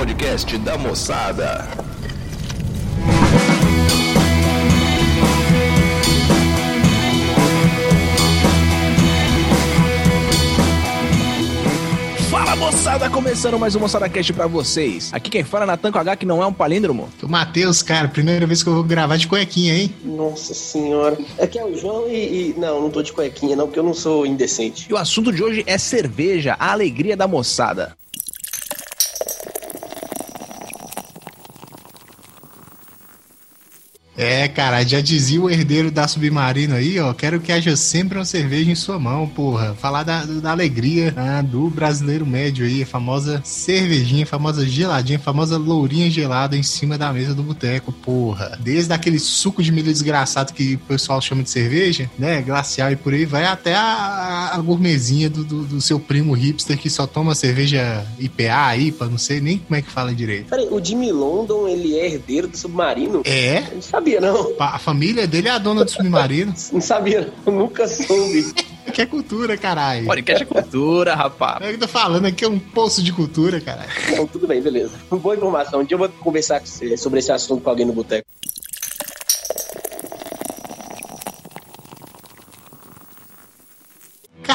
podcast da moçada. Fala moçada, começando mais um Moçada Cast pra vocês. Aqui quem fala é Natan com H, que não é um palíndromo. O Matheus, cara, primeira vez que eu vou gravar de cuequinha, hein? Nossa senhora. Aqui é o João e, e- Não, não tô de cuequinha, não, porque eu não sou indecente. E o assunto de hoje é cerveja, a alegria da moçada. É, cara, já dizia o herdeiro da Submarino aí, ó. Quero que haja sempre uma cerveja em sua mão, porra. Falar da, da alegria ah, do brasileiro médio aí, a famosa cervejinha, a famosa geladinha, a famosa lourinha gelada em cima da mesa do boteco, porra. Desde aquele suco de milho desgraçado que o pessoal chama de cerveja, né? Glacial e por aí vai, até a, a gourmetzinha do, do, do seu primo hipster que só toma cerveja IPA, IPA, não sei nem como é que fala direito. Peraí, o Jimmy London, ele é herdeiro do submarino? É, Eu não sabia, não. a família dele é a dona do submarino. Não sabia, eu nunca soube. Que é cultura, caralho. Podcast é cultura, rapaz. É o que eu tô falando aqui, é um poço de cultura, caralho. Não, tudo bem, beleza. Boa informação. Um dia eu vou conversar com você sobre esse assunto com alguém no boteco.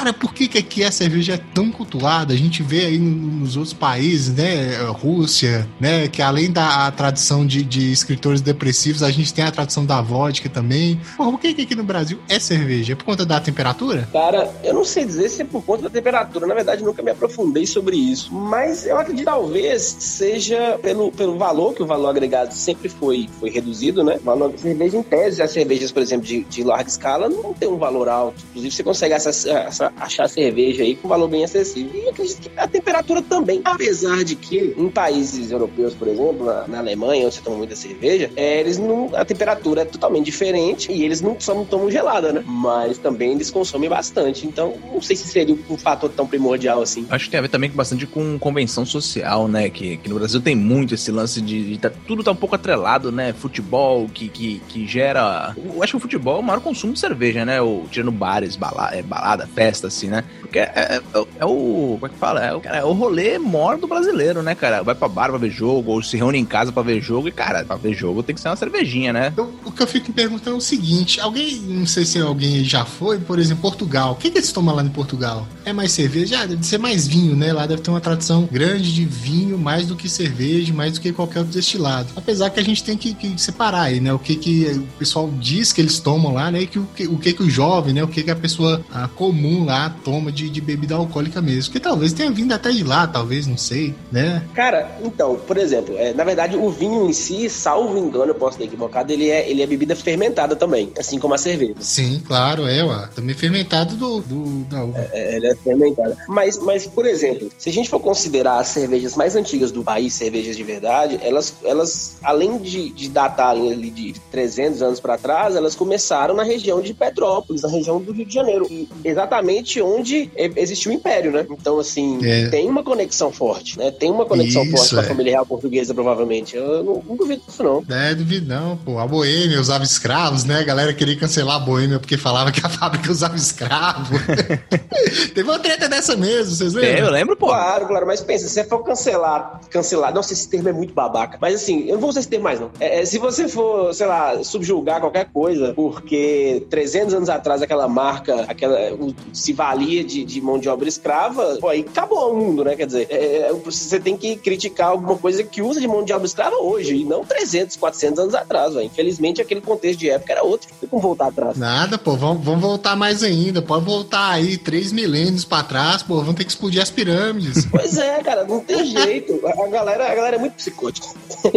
Cara, por que, que aqui a cerveja é tão cultuada? A gente vê aí nos outros países, né? Rússia, né? Que além da tradição de, de escritores depressivos, a gente tem a tradição da vodka também. Porra, por que, que aqui no Brasil é cerveja? É por conta da temperatura? Cara, eu não sei dizer se é por conta da temperatura. Na verdade, nunca me aprofundei sobre isso. Mas eu acredito que talvez seja pelo, pelo valor, que o valor agregado sempre foi, foi reduzido, né? O valor da cerveja, em tese, as cervejas, por exemplo, de, de larga escala, não tem um valor alto. Inclusive, você consegue essa- achar cerveja aí com valor bem acessível. E acredito que a temperatura também. Apesar de que, em países europeus, por exemplo, na, na Alemanha, onde você toma muita cerveja, é, eles não. A temperatura é totalmente diferente e eles não, só não tomam gelada, né? Mas também eles consomem bastante. Então, não sei se seria um fator tão primordial assim. Acho que tem a ver também bastante com convenção social, né? Que, que no Brasil tem muito esse lance de, de tá- tudo tá um pouco atrelado, né? Futebol que, que, que gera. Eu acho que o futebol é o maior consumo de cerveja, né? O, tirando bares, bala, é, balada, festa, assim, né? Porque é, é- é o. Como é que fala? É o, cara, é o rolê maior do brasileiro, né, cara? Vai pra bar pra ver jogo, ou se reúne em casa pra ver jogo, e, cara, pra ver jogo tem que ser uma cervejinha, né? Então, o que eu fico perguntando é o seguinte: alguém, não sei se alguém já foi, por exemplo, Portugal. O que, que eles tomam lá em Portugal? É mais cerveja? Ah, deve ser mais vinho, né? Lá deve ter uma tradição grande de vinho, mais do que cerveja, mais do que qualquer outro destilado. Apesar que a gente tem que, que separar aí, né? O que, que o pessoal diz que eles tomam lá, né? E que, o, que, o que, que o jovem, né? O que, que a pessoa ah, comum lá toma de, de bebida alcoólica mesmo. Que talvez tenha vindo até de lá, talvez, não sei, né? Cara, então, por exemplo, é, na verdade, o vinho em si, salvo engano, eu posso ter equivocado, ele é, ele é bebida fermentada também, assim como a cerveja. Sim, claro, é, ó. Também fermentado do, do da uva. É, ela é fermentada. Mas, mas, por exemplo, se a gente for considerar as cervejas mais antigas do país, cervejas de verdade, elas, elas além de, de datarem ali de 300 anos para trás, elas começaram na região de Petrópolis, na região do Rio de Janeiro, e exatamente onde existiu o Império, né? Então, assim, É. tem uma conexão forte, né? Tem uma conexão Isso, forte com a é. família real portuguesa, provavelmente. Eu não, não duvido disso, não. É, duvido não, pô. A Boêmia usava escravos, né? A galera queria cancelar a Boêmia porque falava que a fábrica usava escravo. Teve uma treta dessa mesmo, vocês É, eu lembram? lembro, pô. Claro, claro, mas pensa, se você for cancelar, cancelar, nossa, esse termo é muito babaca. Mas assim, eu não vou usar esse termo mais, não. É, é, se você for, sei lá, subjulgar qualquer coisa, porque 300 anos atrás aquela marca, aquela, o- se valia de, de mão de obra escrava, pô, aí acabou o mundo, né? Quer dizer, é, é, você tem que criticar alguma coisa que usa de mão de obra escrava hoje, e não 300, 400 anos atrás, velho. Infelizmente, aquele contexto de época era outro. Não tem como voltar atrás. Nada, pô. Vamos, vamos voltar mais ainda. Pode voltar aí três milênios pra trás, pô. Vamos ter que explodir as pirâmides. Pois é, cara, não tem jeito. A, galera, a galera é muito psicótica.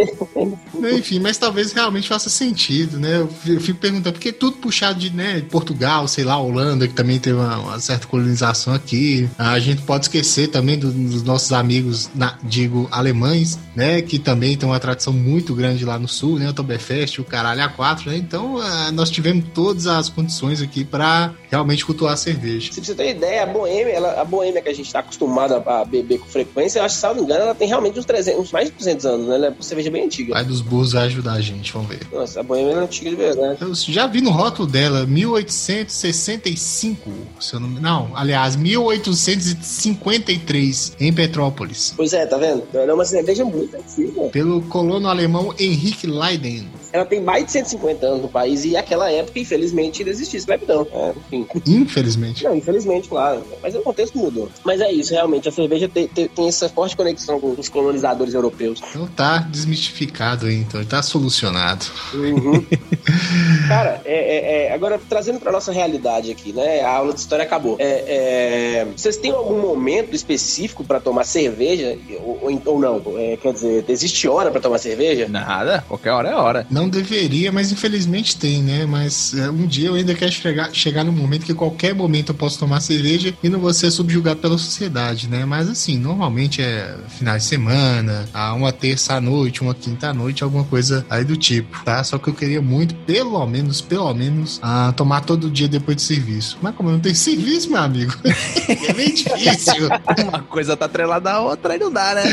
Enfim, mas talvez realmente faça sentido, né? Eu fi- eu fico perguntando, porque tudo puxado de, né, Portugal, sei lá, Holanda, que também teve uma, uma certa colonização aqui. A gente pode esquecer também do- dos nossos amigos, na- digo, alemães, né? Que também tem uma tradição muito grande lá no sul, né? O Oktoberfest, o caralho A4, né? Então, ah, nós tivemos todas as condições aqui para realmente cultuar a cerveja. Se você ter ideia, a boêmia, ela, a boêmia que a gente está acostumado a, a beber com frequência, eu acho que, salvo engano, ela tem realmente uns 300, uns mais de 200 anos, né? Ela é uma cerveja bem antiga. Pai dos burros vai ajudar a gente, vamos ver. Nossa, a boêmia é antiga de verdade. Eu já vi no rótulo dela 1865. Se eu não, não, aliás, 1853, em Petrópolis. Pois é, tá vendo? É uma cerveja muito antiga. Pelo colono alemão Henrique Leiden. Ela tem mais de 150 anos no país e aquela época, infelizmente, ainda existia escravidão. É, enfim. Infelizmente. Não, infelizmente, claro. Mas o contexto mudou. Mas é isso, realmente. A cerveja tem, tem, tem essa forte conexão com os colonizadores europeus. Então tá desmistificado aí, então. Tá solucionado. Uhum. Cara, é, é, é, agora trazendo pra nossa realidade aqui, né? A aula de história acabou. É, é, vocês têm algum momento específico pra tomar cerveja? Ou, ou, ou não? É, quer dizer, existe hora pra tomar cerveja? Nada, qualquer hora é hora. Não deveria, mas infelizmente tem, né? Mas é, um dia eu ainda quero chegar, chegar no momento que qualquer momento eu posso tomar cerveja e não vou ser subjugado pela sociedade, né? Mas assim, normalmente é final de semana, a uma terça à noite, uma quinta à noite, alguma coisa aí do tipo, tá? Só que eu queria muito, pelo menos, pelo menos, ah, tomar todo dia depois de serviço. Mas como eu não tenho serviço, meu amigo, é bem difícil. Uma coisa tá atrelada à outra e não dá, né?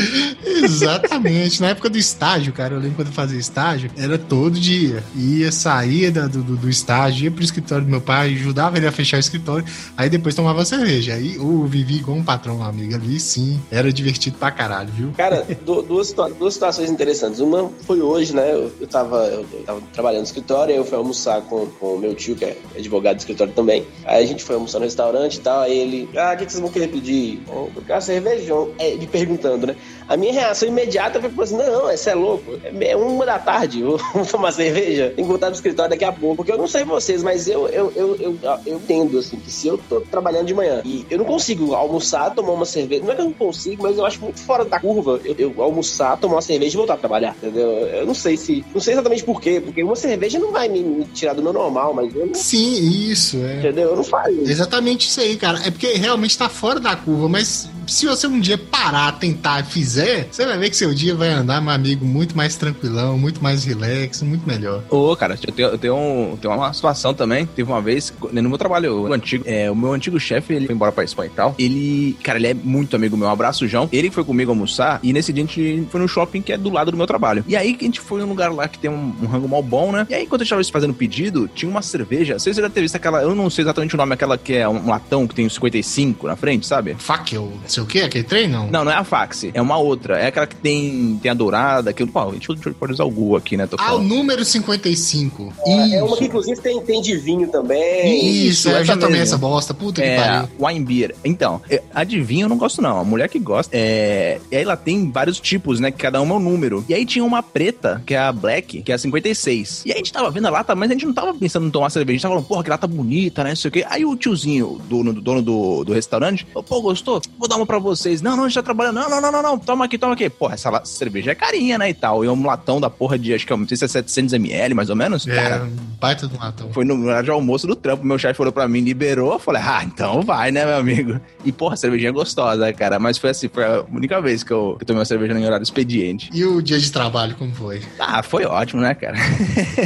Exatamente. Na época do estágio, cara, eu lembro quando eu fazia estágio, era todo dia. Ia, sair do, do, do estágio, ia pro escritório do meu pai, ajudava ele a fechar o escritório, aí depois tomava cerveja. Aí eu vivi igual um patrão, amigo. Ali sim, era divertido pra caralho, viu? Cara, duas, duas situações interessantes. Uma foi hoje, né? Eu, eu, tava, eu, eu tava trabalhando no escritório, aí eu fui almoçar com, com o meu tio, que é advogado do escritório também. Aí a gente foi almoçar no restaurante e tal, aí ele, ah, o que, vocês vão querer pedir? Eu quero cervejão. É, ele perguntando, né? A minha reação imediata foi assim: não, esse é louco. É uma da tarde, vou tomar cerveja. Tem que voltar pro escritório daqui a pouco. Porque eu não sei vocês, mas eu, eu, eu, eu, eu entendo, assim, que se eu tô trabalhando de manhã e eu não consigo almoçar, tomar uma cerveja. Não é que eu não consigo, mas eu acho muito fora da curva eu, eu almoçar, tomar uma cerveja e voltar a trabalhar, entendeu? Eu não sei se. Não sei exatamente por quê, porque uma cerveja não vai me, me tirar do meu normal, mas eu não. Sim, isso, é. Entendeu? Eu não faço. Exatamente isso aí, cara. É porque realmente tá fora da curva, mas se você um dia parar, tentar e fizer, você vai ver que seu dia vai andar, meu amigo, muito mais tranquilão, muito mais relax, muito melhor. Ô, cara, eu tenho, eu tenho, um, tenho uma situação também. Teve uma vez, no meu trabalho o antigo, é, o meu antigo chefe, ele foi embora pra Espanha e tal. Ele, cara, ele é muito amigo meu. Um abraço, João. Ele foi comigo almoçar e nesse dia a gente foi no shopping que é do lado do meu trabalho. E aí que a gente foi num lugar lá que tem um, um rango mal bom, né? E aí, quando eu estava fazendo pedido, tinha uma cerveja. Vocês já ter visto aquela, eu não sei exatamente o nome, aquela que é um latão que tem um 55 na frente, sabe? Fackel, não sei o que, aquele trem, não? Não, não é a Faxi, é uma outra. É aquela que tem, tem a dourada, aquilo. Pô, a gente pode usar o Google aqui, né? Tô ah, o número 55. É, é uma que inclusive tem, tem de vinho também. Isso, eu já tomei essa bosta, puta é, que pariu. Wine beer. Então, a de vinho eu não gosto não, a mulher que gosta. É... E aí ela tem vários tipos, né? Que cada uma é um número. E aí tinha uma preta, que é a Black, que é a 56. E aí a gente tava vendo a lata, mas a gente não tava pensando em tomar cerveja. A gente tava falando, porra, que lata bonita, né? Não sei o quê. Aí o tiozinho, dono, dono do, do restaurante, falou, pô, gostou? Vou dar uma pra vocês. Não, não, a gente tá trabalhando. Não, não, não, não, não. Toma aqui, toma aqui. Porra, essa cerveja é carinha, né? E tal. E um latão da porra de, acho que é, não sei se é 700ml, mais ou menos. É, Cara, baita do latão. Foi no horário de almoço do trampo. Meu chefe falou pra mim, liberou. Eu falei, ah, então vai, né, meu amigo? E, porra, a cervejinha é gostosa, cara. Mas foi assim, foi a única vez que eu, que eu tomei uma cerveja no horário expediente. E o dia de trabalho, como foi? Ah, foi ótimo, né, cara?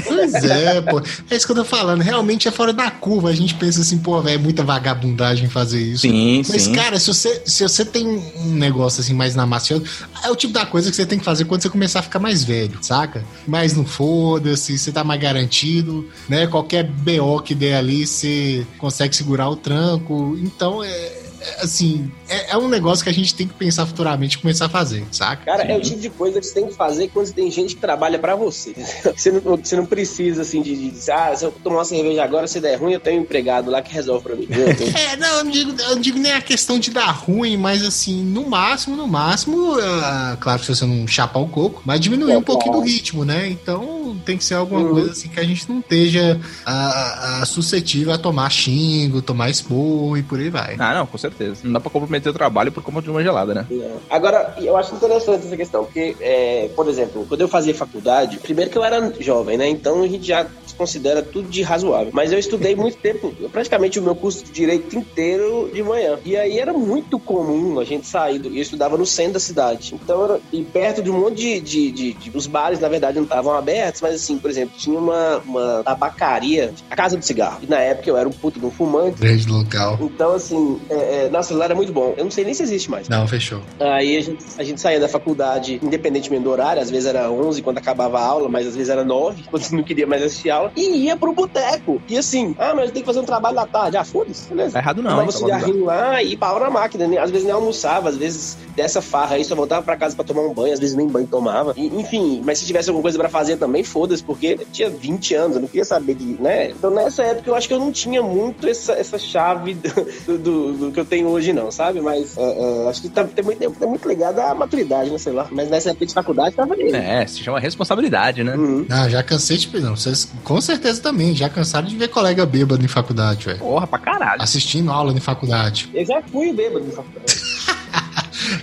Pois é, pô. É isso que eu tô falando. Realmente é fora da curva. A gente pensa assim, pô, velho, é muita vagabundagem fazer isso. Sim, Mas, sim. cara, se você, se você tem um negócio assim mais na massa, é o tipo da coisa que você tem que fazer quando você começar a ficar mais velho, saca? Mas não foda-se, você tá mais garantido, né? Qualquer BO que der ali, você consegue segurar o tranco. Então, é assim, é, é, um negócio que a gente tem que pensar futuramente e começar a fazer, saca? Cara, Sim. é o tipo de coisa que você tem que fazer quando tem gente que trabalha para você. Você não, você não precisa, assim, de, de, de, ah, se eu tomar uma cerveja agora, se der ruim, eu tenho um empregado lá que resolve pra mim. Tenho... é, não, eu não, digo, eu não digo nem a questão de dar ruim, mas assim, no máximo, no máximo, uh, claro que se você não chapar o coco, mas diminuir é, um pouquinho do ritmo, né? Então tem que ser alguma uhum. coisa assim que a gente não esteja uh, uh, suscetível a tomar xingo, tomar esporro e por aí vai. Ah, não, com certeza certeza. Não dá pra comprometer o trabalho por conta de uma gelada, né? É. Agora, eu acho interessante essa questão, porque, é, por exemplo, quando eu fazia faculdade, primeiro que eu era jovem, né? Então a gente já considera tudo de razoável. Mas eu estudei muito tempo, praticamente o meu curso de direito inteiro de manhã. E aí era muito comum a gente sair, do, eu estudava no centro da cidade. Então, era, e perto de um monte de, de, de, de Os bares, na verdade, não estavam abertos, mas assim, por exemplo, tinha uma, uma tabacaria, a Casa do Cigarro. E na época eu era um puto de um fumante. Grande local. Então, assim, é, é, nossa, lá era muito bom. Não, eu não sei nem se existe mais. Não, fechou. Aí a gente, a gente saía da faculdade, independentemente do horário, às vezes era 11 quando acabava a aula, mas às vezes era 9, quando não queria mais assistir aula, e ia pro boteco. E assim, ah, mas tem que fazer um trabalho da tarde. Ah, foda-se, beleza. Tá errado não, Tomava um cigarrinho lá e pau na máquina. né? Às vezes nem almoçava, às vezes dessa farra aí só voltava pra casa pra tomar um banho, às vezes nem banho tomava. E, enfim, mas se tivesse alguma coisa pra fazer também, foda-se, porque eu tinha 20 anos, eu não queria saber de, né? Então nessa época eu acho que eu não tinha muito essa, essa chave do, do- do que eu tenho hoje, não, sabe? Mas é, é, acho que tá, tem, muito, tem muito ligado à maturidade, né? Sei lá. Mas nessa época de faculdade tava ali. É, se chama responsabilidade, né? Uhum. Ah, já cansei de. Não, vocês com certeza também. Já cansaram de ver colega bêbado em faculdade, velho. Porra, pra caralho. Assistindo aula em faculdade. Eu já fui bêbado de faculdade.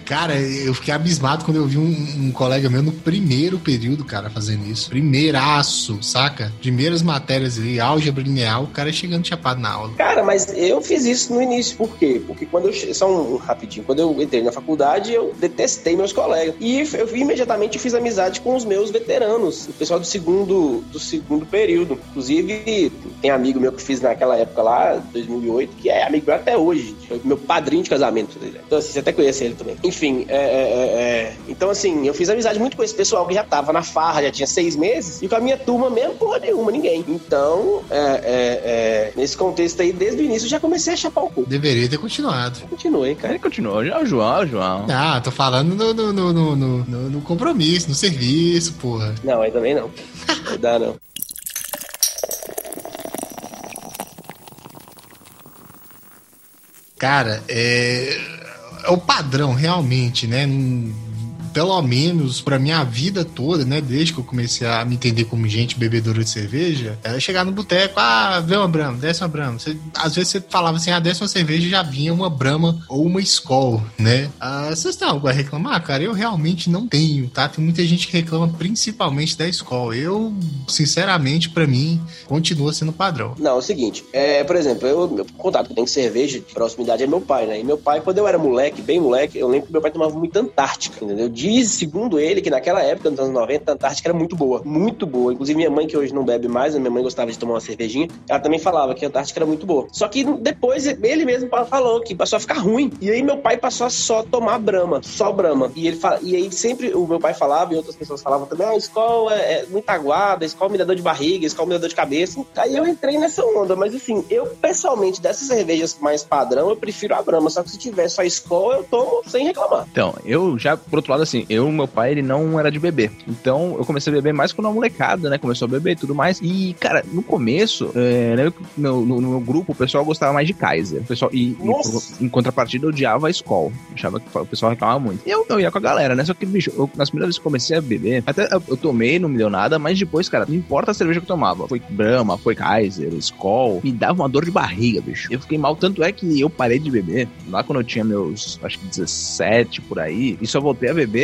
Cara, eu fiquei abismado quando eu vi um, um colega meu no primeiro período, cara, fazendo isso. Primeiraço, saca? Primeiras matérias ali, álgebra linear, o cara chegando chapado na aula. Cara, mas eu fiz isso no início, por quê? Porque quando eu. Só um, rapidinho, quando eu entrei na faculdade, eu detestei meus colegas. E eu imediatamente fiz amizade com os meus veteranos, o pessoal do segundo, do segundo período. Inclusive, tem amigo meu que fiz naquela época lá, 2008, que é amigo meu até hoje. Meu padrinho de casamento. Então, assim, você até conhece ele também. Enfim, é, é, é, é. Então, assim, eu fiz amizade muito com esse pessoal que já tava na farra, já tinha seis meses, e com a minha turma mesmo, porra nenhuma, ninguém. Então, é, é, é, nesse contexto aí, desde o início, eu já comecei a chapar o cu. Deveria ter continuado. Continuei, cara. Aí continuou, já o João, o João. Ah, tô falando no, no, no, no, no- no- no compromisso, no serviço, porra. Não, aí também não. Não dá, não. Cara, é, é o padrão, realmente, né? Pelo menos pra minha vida toda, né? Desde que eu comecei a me entender como gente bebedora de cerveja, era chegar no boteco, ah, vê uma Brahma, desce uma Brahma. Você- às vezes você falava assim, ah, desce uma cerveja e já vinha uma Brahma ou uma Skol, né? Ah, vocês têm algo a reclamar? Cara, eu realmente não tenho, tá? Tem muita gente que reclama principalmente da Skol. Eu, sinceramente, pra mim, continua sendo padrão. Não, é o seguinte, é, por exemplo, eu, meu contato que eu tenho com cerveja de proximidade é meu pai, né? E meu pai, quando eu era moleque, bem moleque, eu lembro que meu pai tomava muita Antártica, entendeu? Diz, segundo ele, que naquela época, nos anos 90, a Antártica era muito boa, muito boa. Inclusive, minha mãe, que hoje não bebe mais, né? minha mãe gostava de tomar uma cervejinha, ela também falava que a Antártica era muito boa. Só que depois ele mesmo falou que passou a ficar ruim. E aí meu pai passou a só tomar Brahma, só Brahma. E ele fala, e aí sempre o meu pai falava e outras pessoas falavam também, ah, a escola é, é muito aguada, a escola me dá dor de barriga, a escola me dá dor de cabeça. Aí eu entrei nessa onda, mas assim, eu pessoalmente, dessas cervejas mais padrão, eu prefiro a Brahma. Só que se tiver só escola, eu tomo sem reclamar. Então, eu já, por outro lado, assim, eu, meu pai, ele não era de beber. Então, eu comecei a beber mais quando a molecada, né? Começou a beber e tudo mais. E, cara, no começo, é, né, no, no- no meu grupo, o pessoal gostava mais de Kaiser. O pessoal, e, e em contrapartida, eu odiava a Skol. Achava que o pessoal reclamava muito. E eu, eu ia com a galera, né? Só que, bicho, eu, nas primeiras vezes que eu comecei a beber, até eu, eu tomei, não me deu nada, mas depois, cara, não importa a cerveja que eu tomava. Foi Brahma, foi Kaiser, Skol, me dava uma dor de barriga, bicho. Eu fiquei mal, tanto é que eu parei de beber lá quando eu tinha meus, acho que 17 por aí, e só voltei a beber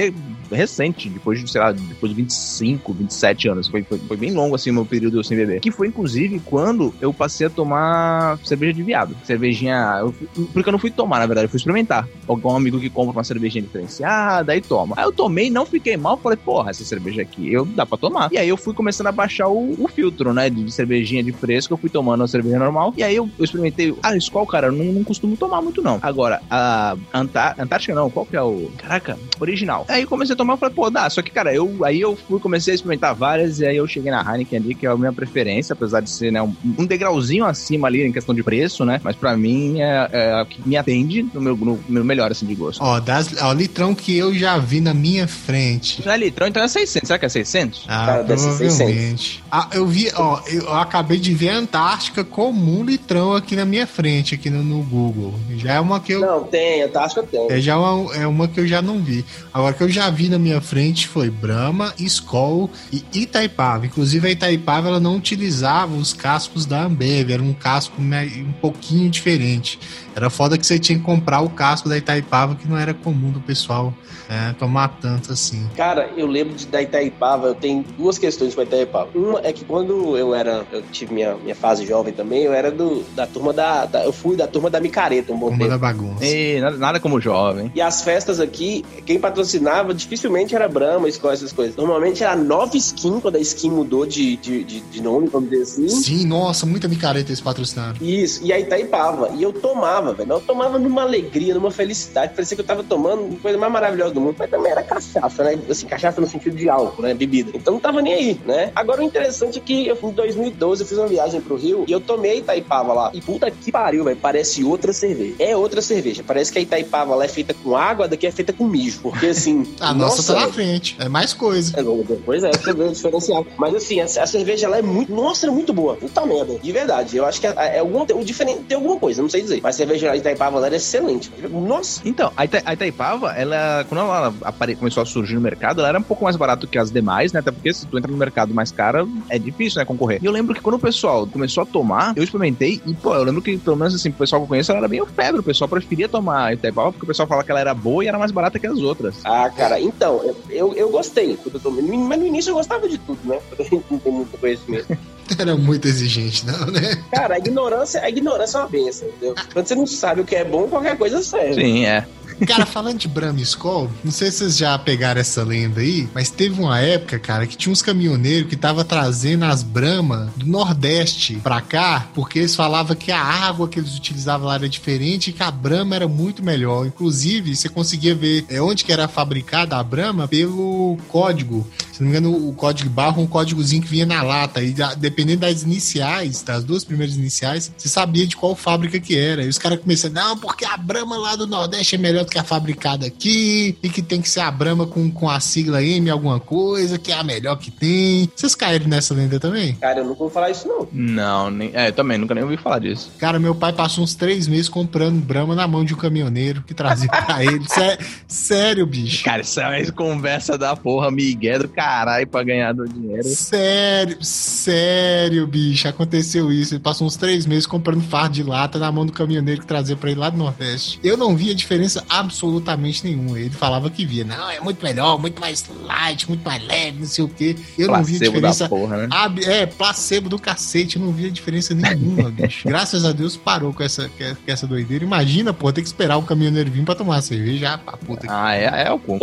recente, depois de, sei lá, depois de 25, 27 anos. Foi, foi, foi bem longo, assim, o meu período sem beber. Que foi, inclusive, quando eu passei a tomar cerveja de viado. Cervejinha. eu porque eu não fui tomar, na verdade, eu fui experimentar. Algum amigo que compra uma cervejinha diferenciada, aí toma. Aí eu tomei, não fiquei mal, falei, porra, essa cerveja aqui, eu dá pra tomar. E aí eu fui começando a baixar o, o filtro, né, de cervejinha de fresco, eu fui tomando a cerveja normal. E aí eu, eu experimentei. Ah, Skol, cara, eu não, não costumo tomar muito, não. Agora, a Antá- Antártica não, qual que é o. Caraca, original. Aí eu comecei a tomar, eu falei, pô, dá. Só que, cara, eu aí eu fui, comecei a experimentar várias, e aí eu cheguei na Heineken ali, que é a minha preferência, apesar de ser, né, um, um degrauzinho acima ali em questão de preço, né? Mas pra mim é, é a que me atende no meu, no meu melhor, assim, de gosto. Ó, das, ó, litrão que eu já vi na minha frente. Não é litrão, então é 600. Será que é 600? Ah, Cara, deve ser provavelmente. Ah, eu vi, ó, eu acabei de ver a Antártica como um litrão aqui na minha frente, aqui no, no Google. Já é uma que eu. Não, tem, Antártica tem. É já uma, é uma que eu já não vi. Agora que eu já vi na minha frente foi Brahma, Skol e Itaipava. Inclusive a Itaipava ela não utilizava os cascos da Ambev, era um casco um pouquinho diferente. Era foda que você tinha que comprar o casco da Itaipava, que não era comum do pessoal é, tomar tanto assim. Cara, eu lembro de, da Itaipava, eu tenho duas questões com a Itaipava. Uma é que quando eu era, eu tive minha, minha fase jovem também, eu era do, da turma da, da- Eu fui da turma da micareta um bom Uma tempo. da bagunça. E nada, nada como jovem. E as festas aqui, quem imaginava, dificilmente era Brahma, Skol, essas coisas. Normalmente era nova skin, quando a skin mudou de, de, de, de nome, vamos dizer assim. Sim, nossa, muita micareta esse patrocinado. Isso, e aí Itaipava. E eu tomava, velho. Eu tomava numa alegria, numa felicidade. Parecia que eu tava tomando a coisa mais maravilhosa do mundo. Mas também era cachaça, né? Assim, cachaça no sentido de álcool, né? Bebida. Então não tava nem aí, né? Agora o interessante é que eu, em 2012 eu fiz uma viagem pro Rio e eu tomei Itaipava lá. E puta que pariu, velho. Parece outra cerveja. É outra cerveja. Parece que a Itaipava lá é feita com água, daqui é feita com mijo. Porque assim. a nossa, nossa tá na frente. É mais coisa. É, depois é, você vê o diferencial. Mas assim, a, a, cerveja ela é muito. Nossa, é muito boa. Puta merda. De verdade. Eu acho que é, é algum, o diferente, tem alguma coisa, não sei dizer. Mas a cerveja de Itaipava ela era excelente. Nossa. Então, a, Ita, a Itaipava, ela, quando ela apare, começou a surgir no mercado, ela era um pouco mais barato que as demais, né? Até porque se tu entra no mercado mais cara, é difícil, né, concorrer. E eu lembro que quando o pessoal começou a tomar, eu experimentei e, pô, eu lembro que, pelo menos assim, o pessoal que eu conheço, ela era meio febre. O pessoal preferia tomar Itaipava porque o pessoal fala que ela era boa e era mais barata que as outras. Ah, cara, então, eu, eu, eu gostei quando eu tomei. Mas no início eu gostava de tudo, né? Eu não tenho muito conhecimento. Era muito exigente, não, né? Cara, a ignorância, a ignorância é uma benção, entendeu? Quando você não sabe o que é bom, qualquer coisa serve. Sim, é. Cara, falando de Brahma Skoll, não sei se vocês já pegaram essa lenda aí, mas teve uma época, cara, que tinha uns caminhoneiros que tava trazendo as Brahma do Nordeste pra cá, porque eles falavam que a água que eles utilizavam lá era diferente e que a Brahma era muito melhor. Inclusive, você conseguia ver é, onde que era fabricada a Brahma pelo código. Se não me engano, o código barro um códigozinho que vinha na lata. E dependendo das iniciais, das duas primeiras iniciais, você sabia de qual fábrica que era. E os caras começaram, não, porque a Brahma lá do Nordeste é melhor do que a fabricada aqui, e que tem que ser a Brahma com, com a sigla M alguma coisa, que é a melhor que tem. Vocês caíram nessa lenda também? Cara, eu nunca vou falar isso, não. Não, nem, é, eu também nunca nem ouvi falar disso. Cara, meu pai passou uns três meses comprando Brahma na mão de um caminhoneiro que trazia pra ele. Sé, sério, bicho. Cara, isso é uma conversa da porra, Miguel do caralho pra ganhar do dinheiro. Sério, sério, bicho. Aconteceu isso. Ele passou uns três meses comprando fardo de lata na mão do caminhoneiro que trazia pra ele lá do Nordeste. Eu não via diferença absolutamente nenhuma. Ele falava que via. Não, é muito melhor, muito mais light, muito mais leve, não sei o quê. Eu placebo não via diferença. Porra, né? ab... É, placebo do cacete. Eu não via diferença nenhuma, bicho. Graças a Deus parou com essa, com essa doideira. Imagina, pô, ter que esperar o caminhoneiro vir pra tomar cerveja. Ah, puta ah, é, é o cu.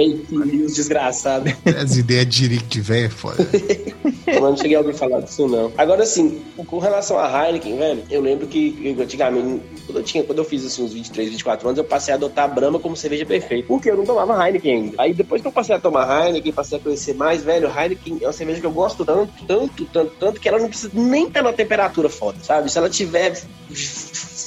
desgraçado. As ideias de de velho é foda. Eu não cheguei a ouvir falar disso, não. Agora, assim, com relação a Heineken, velho, eu lembro que antigamente, quando eu, tinha, quando eu fiz assim, uns 23, 24 anos, eu passei a adotar a Brahma como cerveja perfeita. Porque eu não tomava Heineken ainda. Aí depois que eu passei a tomar Heineken, passei a conhecer mais, velho, Heineken é uma cerveja que eu gosto tanto, tanto, tanto, tanto, que ela não precisa nem estar na temperatura foda, sabe? Se ela tiver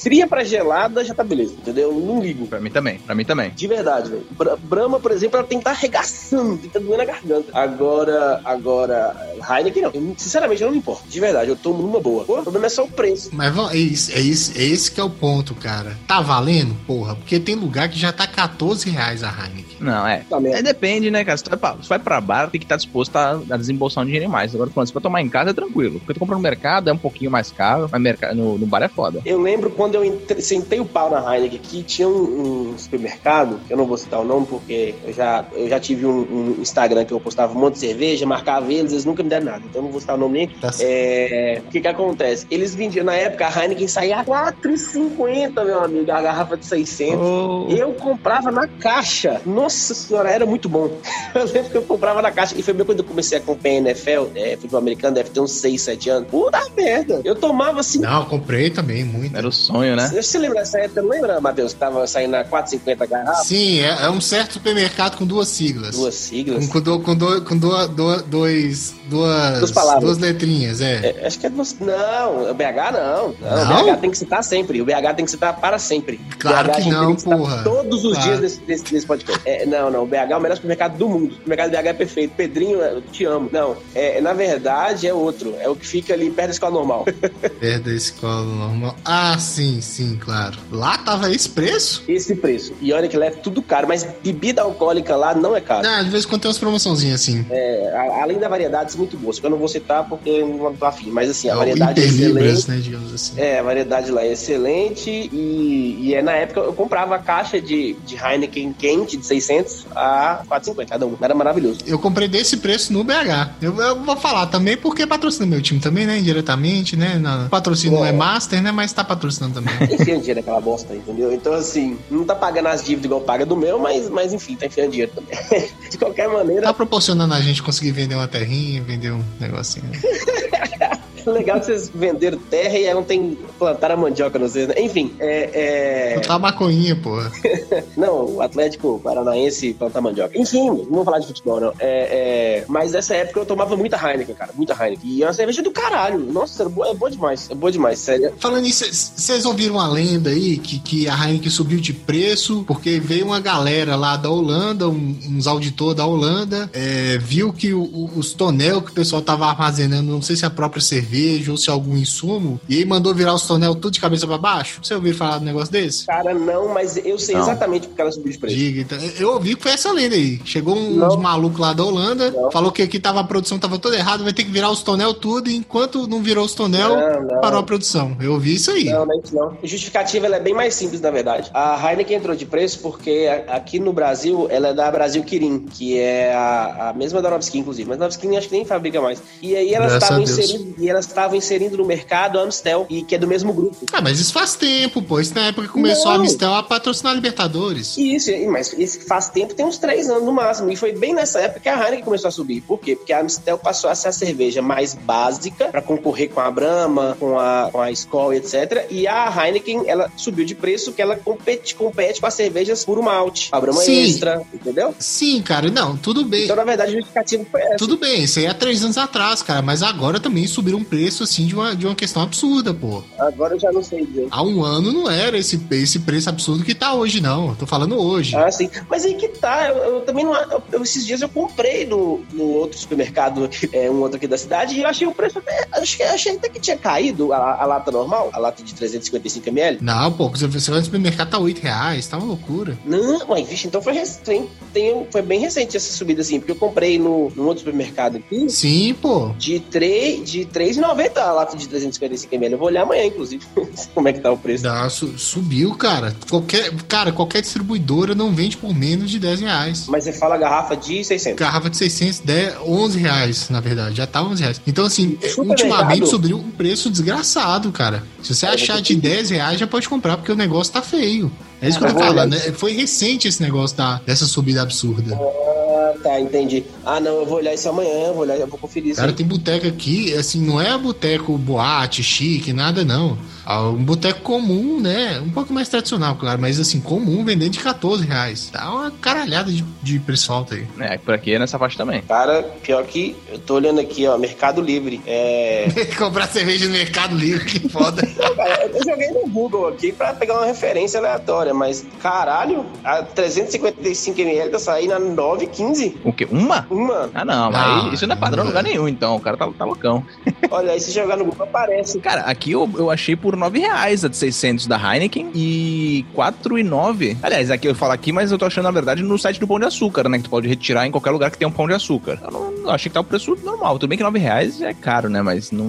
fria pra gelada, já tá beleza, entendeu? Não ligo. Pra mim também, pra mim também. De verdade, velho. Brahma, por exemplo, ela tem que estar tá arregaçando, tem que estar tá doendo a garganta. Agora, agora, Heineken não. Eu, sinceramente, eu não me importo. De verdade, eu tomo numa boa. Pô, o problema é só o preço. Mas é, isso, é, isso, é esse que é o ponto, cara. Tá valendo? Porra, porque tem lugar que já tá 14 reais a Heineken. Não, é. Tá é depende, né, cara? Se tu vai pra, vai pra bar, tem que estar tá disposto a, a, desembolsar um dinheiro mais. Agora, se for tomar em casa, é tranquilo. Porque tu compra no mercado, é um pouquinho mais caro, mas no, no bar é foda. Eu lembro quando eu entre, sentei o pau na Heineken que tinha um, um, supermercado, que eu não vou citar o nome, porque eu já, eu já tive um, um, Instagram que eu postava um monte de cerveja, marcava eles, eles nunca me nada. Então eu não vou citar o nome nem. Tá é, o que que acontece? Eles vendiam, na época, a Heineken saía a 4,50, meu amigo, a garrafa de 600. Oh. Eu comprava na caixa. Nossa senhora, era muito bom. Eu lembro que eu comprava na caixa. E foi bem quando eu comecei a acompanhar NFL, é, futebol americano, deve ter uns 6, 7 anos. Puta merda. Eu tomava assim. Não, comprei também, muito. Era o sonho, né? Você lembra dessa época? Não lembra, Matheus? Que tava saindo a 4,50 garrafa? Sim, é, é, um certo supermercado com duas siglas. Duas siglas? Com, com, com, do, com do, do, dois. Duas, duas palavras. Duas letrinhas, é. é. Acho que é duas. Não, o BH não. não. não. O BH tem que citar sempre. O BH tem que citar para sempre. Claro que não, que porra. Todos os claro. dias nesse, nesse, nesse podcast. É, não, não. O BH é o melhor supermercado do mundo. O supermercado BH é perfeito. Pedrinho, eu te amo. Não, é, na verdade é outro. É o que fica ali perto da escola normal. perto da escola normal. Ah, sim, sim, claro. Lá tava esse preço? Esse preço. E olha que lá é tudo caro, mas bebida alcoólica lá não é caro. Ah, de vez em quando tem umas promoçãozinhas assim. É, além da variedade, são muito boas. Eu não vou citar porque não tô afim. Mas assim, a é variedade é excelente. Né, digamos assim. É, a variedade lá é excelente. E, e é na época eu comprava a caixa de, de Heineken quente de 600 a 4,50 cada um. Era maravilhoso. Eu comprei desse preço no BH. Eu, eu vou falar também porque patrocina meu time também, né? Indiretamente, né? Na, patrocínio não é master, né? Mas tá patrocinando também enfiando dinheiro naquela bosta, entendeu? Então, assim, não tá pagando as dívidas igual paga do meu, mas, mas enfim, tá enfiando dinheiro também. De qualquer maneira. Tá proporcionando a gente conseguir vender uma terrinha, vender um negocinho. Legal que vocês venderam terra e aí não tem plantar a mandioca nos dedos. Né? Enfim, é. é... Plantar maconhinha, porra. não, o Atlético Paranaense plantar mandioca. Enfim, não vou falar de futebol, não. É, é... Mas nessa época eu tomava muita Heineken, cara. Muita Heineken. E é uma cerveja do caralho. Nossa, é boa, é boa demais. É boa demais, sério. Falando nisso, vocês ouviram uma lenda aí que, que a Heineken subiu de preço porque veio uma galera lá da Holanda, um, uns auditores da Holanda, é, viu que o, os tonel que o pessoal tava armazenando, não sei se é a própria cerveja cerveja ou se é algum insumo, e aí mandou virar os tonel tudo de cabeça para baixo? Você ouviu falar de um negócio desse? Cara, não, mas eu sei não. exatamente porque ela subiu de preço. Diga, então, eu ouvi que foi essa lenda aí. Chegou uns malucos lá da Holanda, não. falou que aqui tava a produção tava toda errada, vai ter que virar os tonel tudo, e enquanto não virou os tonel, não, parou a produção. Eu ouvi isso aí. Não, não é isso não. A justificativa ela é bem mais simples, na verdade. A Heineken entrou de preço porque aqui no Brasil, ela é da Brasil Kirin, que é a, a mesma da Novskin, inclusive. Mas a Novskin acho que nem fabrica mais. E aí elas estavam inserindo, e elas estavam inserindo no mercado a Amstel, e que é do mesmo grupo. Ah, mas isso faz tempo, pô. Isso na época começou Não. a Amstel a patrocinar a Libertadores. Isso, mas isso faz tempo, tem uns três anos no máximo. E foi bem nessa época que a Heineken começou a subir. Por quê? Porque a Amstel passou a ser a cerveja mais básica para concorrer com a Brahma, com a, com a Skol, etc. E a Heineken, ela subiu de preço que ela compete, compete com as cervejas puro malte. A Brahma Sim. Extra, entendeu? Sim, cara. Não, tudo bem. Então, na verdade, o justificativo foi essa. Tudo bem, isso aí há três anos atrás, cara. Mas agora também subiram um preço, assim, de uma, de uma questão absurda, pô. Agora eu já não sei dizer. Há um ano não era esse, esse preço absurdo que tá hoje, não. Eu tô falando hoje. Ah, sim. Mas aí que tá. Eu, eu também não. Eu, esses dias eu comprei no, no outro supermercado, é, um outro aqui da cidade, e eu achei o preço até. Acho que, achei até que tinha caído a, a lata normal, a lata de 355ml. Não, pô, você vai no supermercado tá 8 reais, tá uma loucura. Não, mas vixe, então foi recente. Tem, foi bem recente essa subida assim, porque eu comprei no, no outro supermercado aqui. Sim, pô. De 3,90 de 3,90 a lata de 355 55ml. Eu vou olhar amanhã, inclusive, como é que tá o preço. Dá, su subiu, cara. Qualquer, cara, qualquer distribuidora não vende por menos de 10 reais. Mas você fala garrafa de 600. Garrafa de 600, 10, 11 reais, na verdade. Já tá 11 reais. Então, assim, ultimamente subiu um preço desgraçado, cara. Se você é, achar de 10 reais, já pode comprar, porque o negócio tá feio. É isso que eu tô falando. Né? Foi recente esse negócio da, dessa subida absurda. Ah, tá, entendi. Ah, não, eu vou olhar isso amanhã, vou olhar, eu vou conferir isso. Cara, aí. tem boteca aqui, assim, não é boteco boate, chique, nada não. Ah, um boteco comum, né? Um pouco mais tradicional, claro, mas assim, comum, vendendo de 14 reais. Tá uma caralhada de, de preço alto aí. É, por aqui é nessa faixa também. Cara, pior que eu tô olhando aqui, ó, Mercado Livre. É. Comprar cerveja no Mercado Livre, que foda. Não, cara, eu joguei no Google aqui pra pegar uma referência aleatória, mas caralho, a 355ml tá saindo a 9,15. O quê? Uma? Uma. Ah, não, mas ah, isso não é padrão em lugar nenhum, então. O cara tá, tá loucão. Olha, aí se jogar no Google aparece. Cara, aqui eu, eu achei por por 9 reais a de 600 da Heineken e 4,9. Aliás, aqui eu falo aqui, mas eu tô achando, na verdade, no site do Pão de Açúcar, né? Que tu pode retirar em qualquer lugar que tenha um Pão de Açúcar. Eu não eu achei que tá o preço normal. Tudo bem que 9 reais é caro, né? Mas não,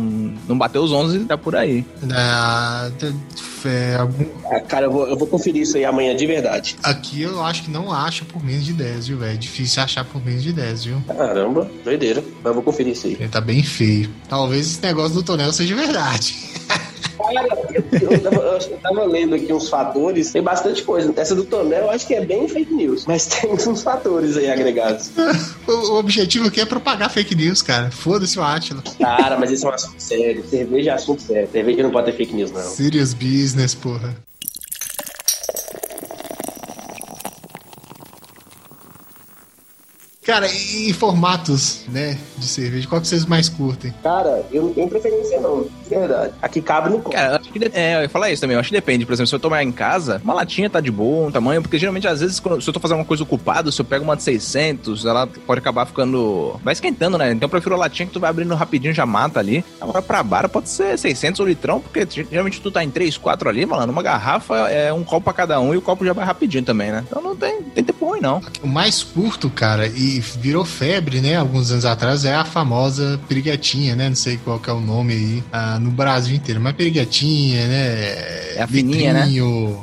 não bateu os 11 tá por aí. Ah, é, algum... ah, cara, eu vou, eu vou conferir isso aí amanhã, de verdade. Aqui eu acho que não acha por menos de 10, viu, velho? É difícil achar por menos de 10, viu? Caramba, doideira. Mas eu vou conferir isso aí. Ele tá bem feio. Talvez esse negócio do tonel seja verdade. Cara, eu tava, eu tava lendo aqui uns fatores, tem bastante coisa. Essa do tonel eu acho que é bem fake news, mas tem uns fatores aí agregados. o, o objetivo aqui é propagar fake news, cara. Foda-se o Atila. Cara, mas esse é um assunto sério. Cerveja é assunto sério. Cerveja não pode ter fake news, não. Serious business, porra. Cara, e formatos, né, de cerveja, qual que vocês mais curtem? Cara, eu não tenho preferência não, verdade. Aqui cabe no copo. Cara, acho que é, eu ia falar isso também, eu acho que depende. Por exemplo, se eu tomar em casa, uma latinha tá de bom tamanho, porque geralmente, às vezes, quando, se eu tô fazendo uma coisa ocupada, se eu pego uma de 600, ela pode acabar ficando... vai esquentando, né? Então eu prefiro a latinha que tu vai abrindo rapidinho, já mata ali. Agora pra bar pode ser 600 ou litrão, porque geralmente tu tá em 3, 4 ali, mano, uma garrafa é um copo pra cada um e o copo já vai rapidinho também, né? Então não tem, tem tempo ruim, não. O mais curto, cara, e virou febre, né? Alguns anos atrás, é a famosa piriguetinha, né? Não sei qual que é o nome aí ah, no Brasil inteiro, mas piriguetinha, né? É a fininha, né?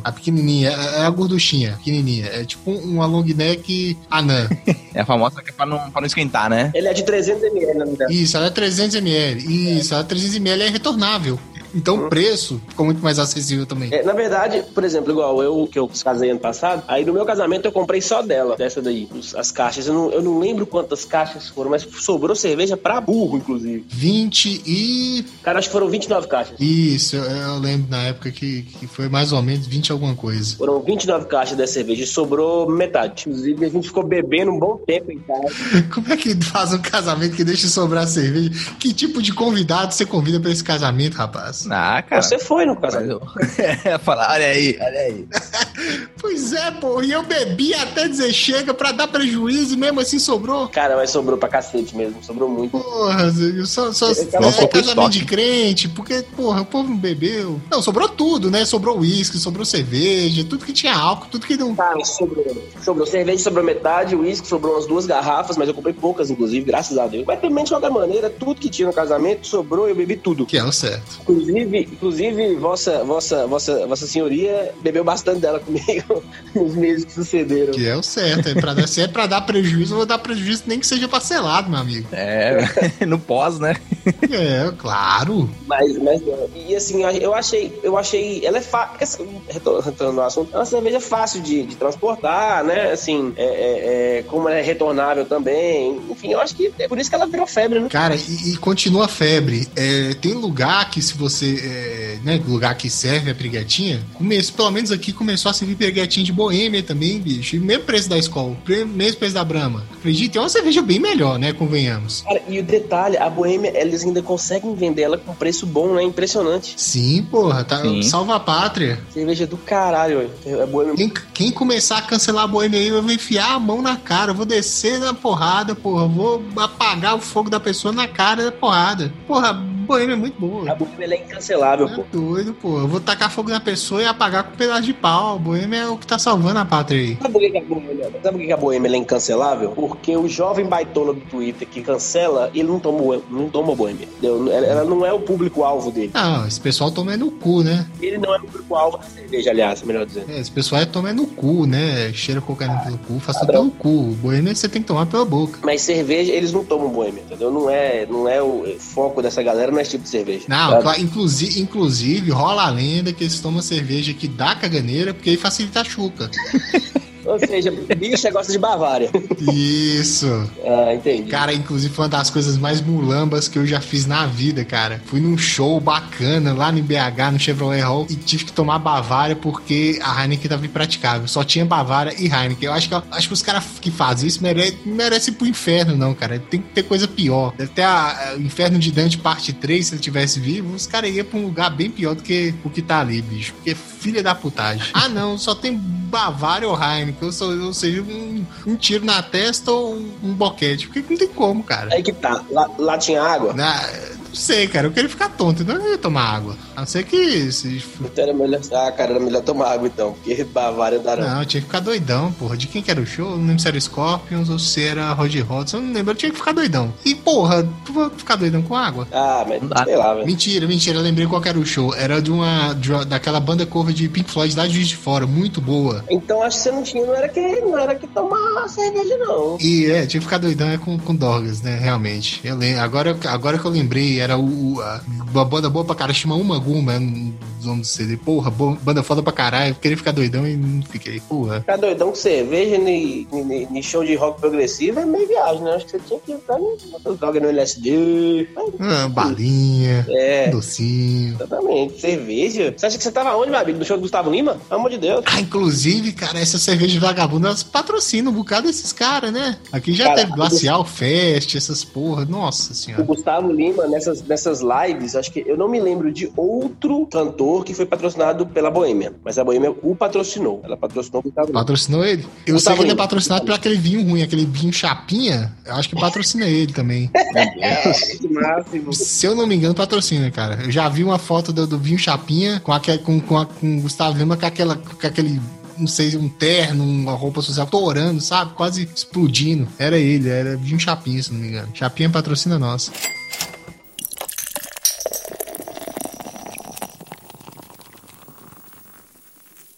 A pequenininha, é, é a gorduchinha, pequenininha. É tipo uma long neck anã. é a famosa que é pra não, pra não esquentar, né? Ele é de 300ml, na verdade. Isso, ela é 300ml. Isso, ela é 300ml é retornável. Então o preço ficou muito mais acessível também. É, na verdade, por exemplo, igual eu que eu casei ano passado, aí no meu casamento eu comprei só dela, dessa daí, as caixas. Eu não, eu não lembro quantas caixas foram, mas sobrou cerveja pra burro, inclusive. 20 e. Cara, acho que foram 29 caixas. Isso, eu, eu lembro na época que, que foi mais ou menos 20 alguma coisa. Foram 29 caixas dessa cerveja e sobrou metade. Inclusive, a gente ficou bebendo um bom tempo em casa. Como é que faz um casamento que deixa sobrar cerveja? Que tipo de convidado você convida pra esse casamento, rapaz? Ah, cara. Você foi no casamento. eu- falar, olha aí, olha aí. Pois é, pô, e eu bebi até dizer chega pra dar prejuízo e mesmo assim sobrou. Cara, mas sobrou pra cacete mesmo. Sobrou muito. Porra, eu só, só é, casamento estoque. de crente, porque, porra, o povo não bebeu. Não, sobrou tudo, né? Sobrou uísque, sobrou cerveja, tudo que tinha álcool, tudo que não. Cara, sobrou. Sobrou cerveja, sobrou metade, o uísque sobrou umas duas garrafas, mas eu comprei poucas, inclusive, graças a Deus. Mas também, de qualquer maneira, tudo que tinha no casamento sobrou e eu bebi tudo. Que é o certo. Inclusive, inclusive vossa, vossa, vossa, vossa senhoria bebeu bastante dela comigo nos meses que sucederam. Que é o certo. É pra dar, se é pra dar prejuízo, eu vou dar prejuízo nem que seja parcelado, meu amigo. É, no pós, né? É, claro. Mas, mas, e assim, eu achei, eu achei, ela é fácil, retornando ao assunto, é uma cerveja fácil de, de transportar, né, assim, é, é- é, como ela é retornável também, enfim, eu acho que é por isso que ela virou febre, né? Cara, e, e continua a febre. É, tem lugar que se você. É, né, lugar que serve a preguetinha, começo, pelo menos aqui começou a servir preguetinha de boêmia também, bicho. E mesmo preço da escola, mesmo preço da Brahma. Acredite, é uma cerveja bem melhor, né? Convenhamos. Cara, e o detalhe, a Boêmia, eles ainda conseguem vender ela com preço bom, né, impressionante. Sim, porra, tá, Sim. salva a pátria. Cerveja do caralho, velho. a Boêmia Quem, quem começar a cancelar a boêmia aí, eu vou enfiar a mão na cara, eu vou descer na porrada, porra. eu Vou apagar o fogo da pessoa na cara da porrada. Porra, boêmia é muito boa. A Boêmia é incancelável, É pô. doido, pô. Eu vou tacar fogo na pessoa e apagar com um pedaço de pau. A boêmia é o que tá salvando a pátria aí. Sabe por que que a Boêmia, sabe por que que a Boêmia ela é incancelável? Porque o jovem baitola do Twitter que cancela, ele não toma, não toma Boêmia. Ela, não é o público-alvo dele. Não, esse pessoal toma é no cu, né? Ele não é o público-alvo da cerveja, aliás, melhor dizendo. É, esse pessoal é toma é no cu, né? Cheira cocaína pelo cu, faz tudo pelo cu. Boêmia você tem que tomar pela boca. Mas cerveja, eles não tomam Boêmia, entendeu? Não é, não é o foco dessa galera, não é esse tipo de cerveja. Não, claro, inclusive, inclusive rola a lenda que eles tomam cerveja que dá caganeira porque aí facilita a chuca. Ou seja, bicha gosta de Bavária. Isso. Ah, entendi. Cara, inclusive foi uma das coisas mais mulambas que eu já fiz na vida, cara. Fui num show bacana lá no BH, no Chevrolet Hall, e tive que tomar Bavária porque a Heineken tava impraticável. Só tinha Bavária e Heineken. Eu acho que, acho que os caras que fazem isso merece, não merece ir pro inferno, não, cara. Tem que ter coisa pior. Ter a, a- o Inferno de Dante parte 3, se ele tivesse vivo, os caras iam pra um lugar bem pior do que o que tá ali, bicho. Porque filha da putagem. Ah, não, só tem Bavária ou Heineken. Ou, seja, um, um tiro na testa ou um, um boquete. Porque não tem como, cara. Aí que tá. Lá, lá tinha água. Na- não sei, cara. Eu queria ficar tonto, então eu não ia tomar água. A não ser que. Se... Então era melhor. Ah, cara, era melhor tomar água então. Porque Bavária dá não. Não, eu tinha que ficar doidão, porra. De quem que era o show? Eu não lembro se era Scorpions ou se era Roger Hodgson. Eu não lembro. Eu tinha que ficar doidão. E, porra, tu vai ficar doidão com água? Ah, mas Não dá. sei lá, velho. Mentira, mentira. Eu lembrei qual que era o show. Era de uma. de uma- daquela banda cover de Pink Floyd lá de Juiz de Fora. Muito boa. Então acho que você não tinha, não era que, não era que tomar cerveja, não. E é, tinha que ficar doidão é com, com Dorgas, né? Realmente. Eu lembro, agora, agora que eu lembrei, era o, a, uma banda boa pra caralho, chama Uma Guma, é dos nomes do CD. Porra, banda foda pra caralho. Queria ficar doidão e não fiquei. Porra. Ficar doidão com cerveja ni show de rock progressivo é meio viagem, né? Acho que você tinha que ficar no droga no LSD. Ah, balinha, É, docinho. exatamente. Cerveja? Você acha que você tava onde, meu amigo? No show do Gustavo Lima? Pelo amor de Deus. Ah, inclusive, cara, essa cerveja de vagabundo, elas patrocinam um bocado desses caras, né? Aqui já Cara, teve Glacial Fest, essas porra. Nossa O senhora. Gustavo Lima, nessas, nessas lives, acho que eu não me lembro de outro cantor que foi patrocinado pela Boêmia. Mas a Boêmia o patrocinou. Ela patrocinou o Gustavo. Patrocinou ele? Eu Gustavo sei que ele é patrocinado por aquele vinho ruim, aquele vinho chapinha. Eu acho que patrocina ele também. Máximo. Se eu não me engano, patrocina, cara. Eu já vi uma foto do, do vinho chapinha com, aquele, com, com, a- com o Gustavo Lima com, aquela, com aquele. Não sei, um terno, uma roupa social, torando, sabe? Quase explodindo. Era ele, era vinho chapinha, se não me engano. Chapinha patrocina nossa.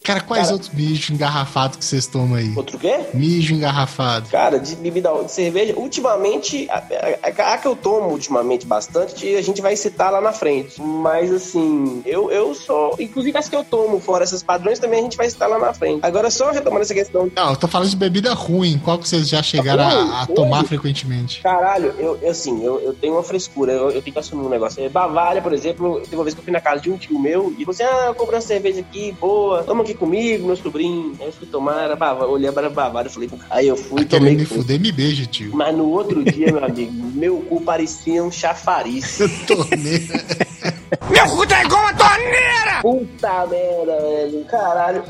Cara, quais cara, outros mijos engarrafados que vocês tomam aí? Outro quê? Mijo engarrafado. Cara, de bebida de cerveja, ultimamente, a, a, a, que eu tomo ultimamente bastante, a gente vai citar lá na frente. Mas assim, eu, eu sou. Inclusive as que eu tomo, fora esses padrões, também a gente vai citar lá na frente. Agora, só retomando essa questão. Não, eu tô falando de bebida ruim. Qual que vocês já chegaram ruim, a, a tomar frequentemente? Caralho, eu, eu assim, eu, eu tenho uma frescura, eu, eu tenho que assumir um negócio. É, Bavária, por exemplo, teve uma vez que eu fui na casa de um tio meu e você, assim, ah, eu comprei uma cerveja aqui, boa, toma aqui comigo, meu sobrinho. Aí eu fui tomar, era Bavária, olhei para Bavária falei, aí eu fui. Querendo me fuder, me beija, tio. Mas no outro dia, meu amigo, meu cu parecia um chafariz. Eu tomei. Meu cu tá igual uma torneira! Puta merda, velho. Caralho.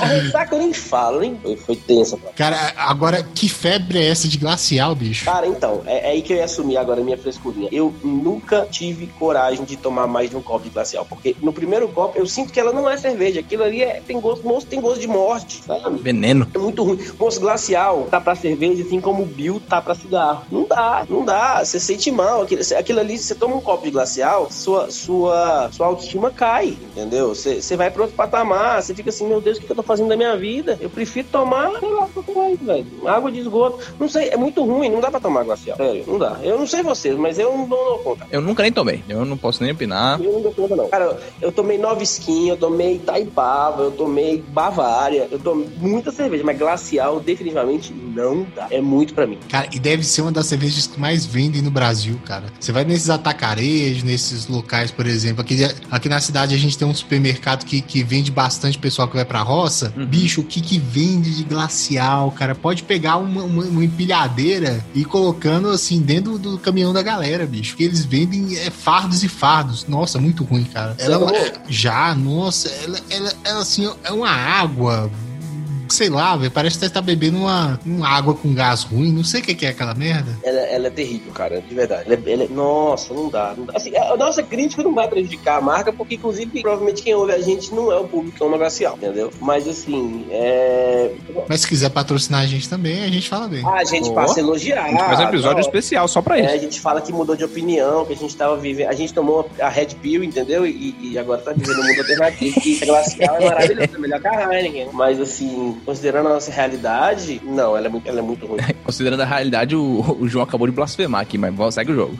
A ressaca eu nem falo, hein? Foi, foi tensa, cara. Cara, agora, que febre é essa de glacial, bicho? Cara, então, é, é aí que eu ia assumir agora a minha frescurinha. Eu nunca tive coragem de tomar mais de um copo de glacial, porque no primeiro copo eu sinto que ela não é cerveja. Aquilo ali é, tem gosto, moço, tem gosto de morte, sabe? Veneno. É muito ruim. Moço, glacial tá pra cerveja assim como o Bill tá pra cigarro. Não dá, não dá. Você sente mal. Aquilo, aquilo ali, você toma um copo de glacial, sua, sua sua, sua autoestima cai, entendeu? Você vai para outro patamar, você fica assim, meu Deus, o que, que eu tô fazendo da minha vida? Eu prefiro tomar, sei lá, velho, água de esgoto. Não sei, é muito ruim, não dá pra tomar glacial. Sério, não dá. Eu não sei vocês, mas eu não dou conta. Eu nunca nem tomei, eu não posso nem opinar. Eu não dou conta, não. Cara, eu tomei nove skin, eu tomei Taipava, eu tomei Bavária, eu tomei muita cerveja, mas glacial definitivamente não dá. É muito pra mim. Cara, e deve ser uma das cervejas que mais vendem no Brasil, cara. Você vai nesses atacarejos, nesses locais, por exemplo, aqui, aqui na cidade a gente tem um supermercado que, que vende bastante pessoal que vai pra roça. Uhum. Bicho, o que que vende de glacial, cara? Pode pegar uma, uma, uma empilhadeira e ir colocando assim dentro do caminhão da galera, bicho. Que eles vendem é, fardos e fardos. Nossa, muito ruim, cara. Ela, é, já, nossa, ela, ela, ela assim, é uma água sei lá, velho, parece que você tá bebendo uma, uma água com gás ruim, não sei o que, que é aquela merda. Ela, ela é terrível, cara, de verdade. Ela, é, ela é, nossa, não dá, não dá. Assim, a nossa crítica não vai prejudicar a marca, porque inclusive, provavelmente quem ouve a gente não é o público glacial, entendeu? Mas assim, é... Mas se quiser patrocinar a gente também, a gente fala bem. Ah, a gente oh. passa a elogiar. A gente faz um episódio não. especial só pra isso. É, a gente fala que mudou de opinião, que a gente tava vivendo. A gente tomou a Red Pill, entendeu? E, e agora tá vivendo um mundo alternativo, que a glacial é maravilhoso, é melhor que a Heineken. Mas assim, considerando a nossa realidade, não, ela é muito, ela é muito ruim. Considerando a realidade, o, o João acabou de blasfemar aqui, mas segue o jogo.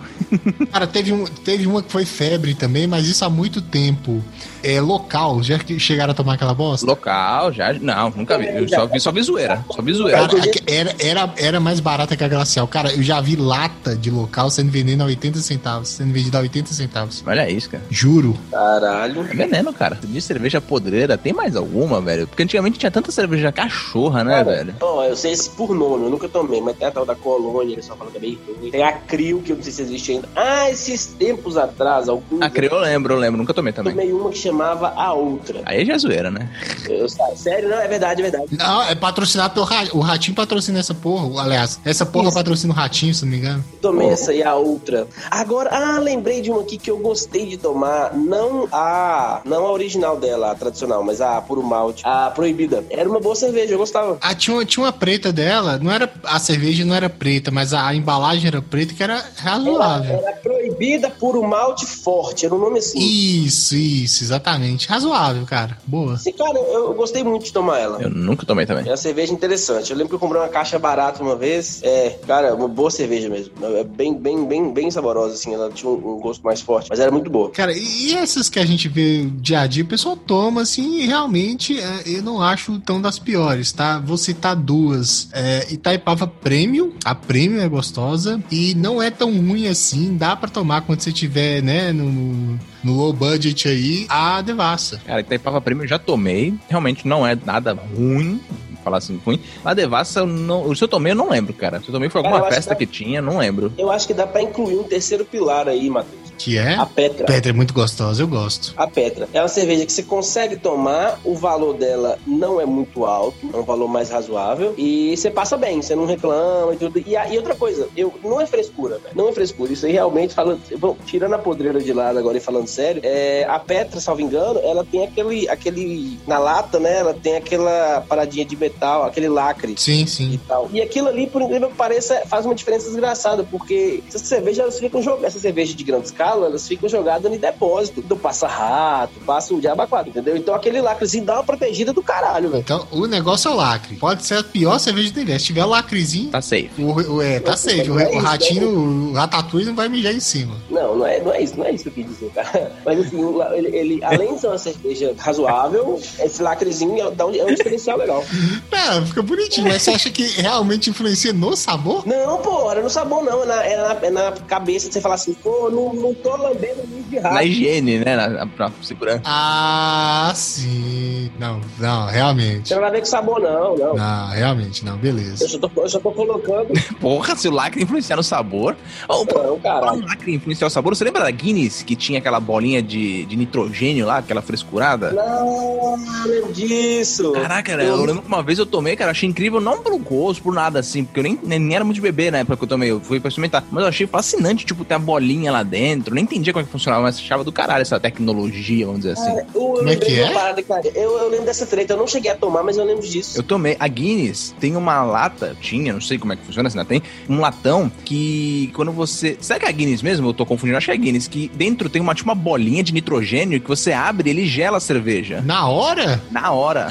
Cara, teve, um, teve uma que foi febre também, mas isso há muito tempo. É local, já chegaram a tomar aquela bosta? Local, já. Não, nunca vi. Eu só vi, só vi zoeira. Só vi zoeira. Cara, era, era, era mais barata que a glacial. Cara, eu já vi lata de local sendo vendida a 80 centavos. Sendo vendida a 80 centavos. Olha isso, cara. Juro. Caralho. É veneno, cara. De cerveja podreira, tem mais alguma, velho? Porque antigamente tinha tanta cerveja cachorra, né, cara, velho? Ó, eu sei esse por nome, eu nunca tomei, mas tem a tal da colônia, eles só falam que é bem ruim. Tem a Crio, que eu não sei se existe ainda. Ah, esses tempos atrás, alguns. A Crio eu lembro, eu lembro, nunca tomei também. Tomei uma que chamava A Outra. Aí já é zoeira, né? Eu, sério, não, é verdade, é verdade. Não, é patrocinado pelo Ratinho. O Ratinho patrocina essa porra. Aliás, essa porra Isso. patrocina o Ratinho, se não me engano. Tomei oh. essa e a outra. Agora, ah, lembrei de uma aqui que eu gostei de tomar. Não a. Não a original dela, a tradicional, mas a puro malte. A proibida. Era uma boa cerveja, eu gostava. Ah, tinha uma, tinha uma preta dela. Não era. A cerveja não era preta, mas a, a embalagem era preta que era razoável. Era, era proibida puro malte forte. Era um nome assim. Isso, isso, exatamente. Razoável, cara. Boa. Sim, cara, eu, eu gostei muito de tomar ela. Eu nunca tomei também. É uma cerveja interessante. Eu lembro que eu comprei uma caixa barata uma vez. É, cara, uma boa cerveja mesmo. É bem, bem, bem, bem saborosa, assim. Ela tinha um, um gosto mais forte, mas era muito boa. Cara, e essas que a gente vê dia a dia, o pessoal toma, assim, e realmente é, eu não acho tão das piores, tá? Vou citar duas. É, Itaipava Premium. A Premium é gostosa e não é tão ruim assim. Dá para tomar quando você tiver, né, no, no low budget aí, a Devassa. Cara, Itaipava Premium eu já tomei. Realmente não é nada ruim falar assim ruim. A Devassa, eu não, se eu tomei, eu não lembro, cara. Se eu tomei foi alguma cara, festa que, que, tinha, não lembro. Eu acho que dá pra incluir um terceiro pilar aí, Matheus. Que é? A Petra. Petra é muito gostosa, eu gosto. A Petra. É uma cerveja que você consegue tomar, o valor dela não é muito alto, é um valor mais razoável, e você passa bem, você não reclama e tudo. E, e outra coisa, eu, não é frescura, velho. Não é frescura. Isso aí realmente, falando, bom, tirando a podreira de lado agora e falando sério, é, a Petra, salvo engano, ela tem aquele, aquele, na lata, né, ela tem aquela paradinha de metal, aquele lacre. Sim, sim. E tal. E aquilo ali, por incrível que pareça, faz uma diferença desgraçada, porque essa cerveja, elas ficam jogando, essa cerveja de grande escala, elas ficam jogadas no depósito. Então passa rato, passa um diabo quatro, entendeu? Então aquele lacrezinho dá uma protegida do caralho, velho. Então, o negócio é o lacre. Pode ser a pior cerveja dele. Se tiver o lacrezinho, Tá safe. o, o- é, tá safe. O, o ratinho, o ratatouille não vai mijar em cima. Não, não é, não é isso, não é isso que eu quis dizer, cara. Mas assim, o ele, ele, além de ser uma cerveja razoável, esse lacrezinho é, dá um, é um diferencial legal. Não, fica bonitinho. Mas você acha que realmente influencia no sabor? Não, pô, era no sabor, não. É na, é na, é na cabeça de você falar assim, pô, não, não tô lambendo muito de rato. Na higiene, né? Na, na, pra segurança. Ah, sim. Não, não, realmente. Você não vai ver com sabor, não, não. Não, realmente, não, Eu beleza. só, tô, eu só tô colocando. Porra, se o lacre influenciar no sabor. Oh, Não, caralho. um lacre influenciar o sabor. Você lembra da Guinness que tinha aquela bolinha de, de nitrogênio lá, aquela frescurada? Não, não lembro disso. Caraca, cara, eu lembro que uma vez eu tomei, cara, eu achei incrível, não pelo gosto, por nada assim, porque eu nem, nem, nem era muito de bebê na época que eu tomei, eu fui pra experimentar. Mas eu achei fascinante, tipo, ter a bolinha lá dentro. Eu nem entendia como é que funcionava, mas achava do caralho essa tecnologia, vamos dizer assim. Eu, eu Como é que é? parada, cara. Eu, eu lembro dessa treta, eu não cheguei a tomar, mas eu lembro disso. Eu tomei. A Guinness tem uma lata, tinha, não sei como é que funciona, se ainda tem, um latão que quando você. Será que é a Guinness mesmo? Eu tô confundindo, acho que é a Guinness, que dentro tem uma, tipo, uma bolinha de nitrogênio que você abre e ele gela a cerveja. Na hora? Na hora.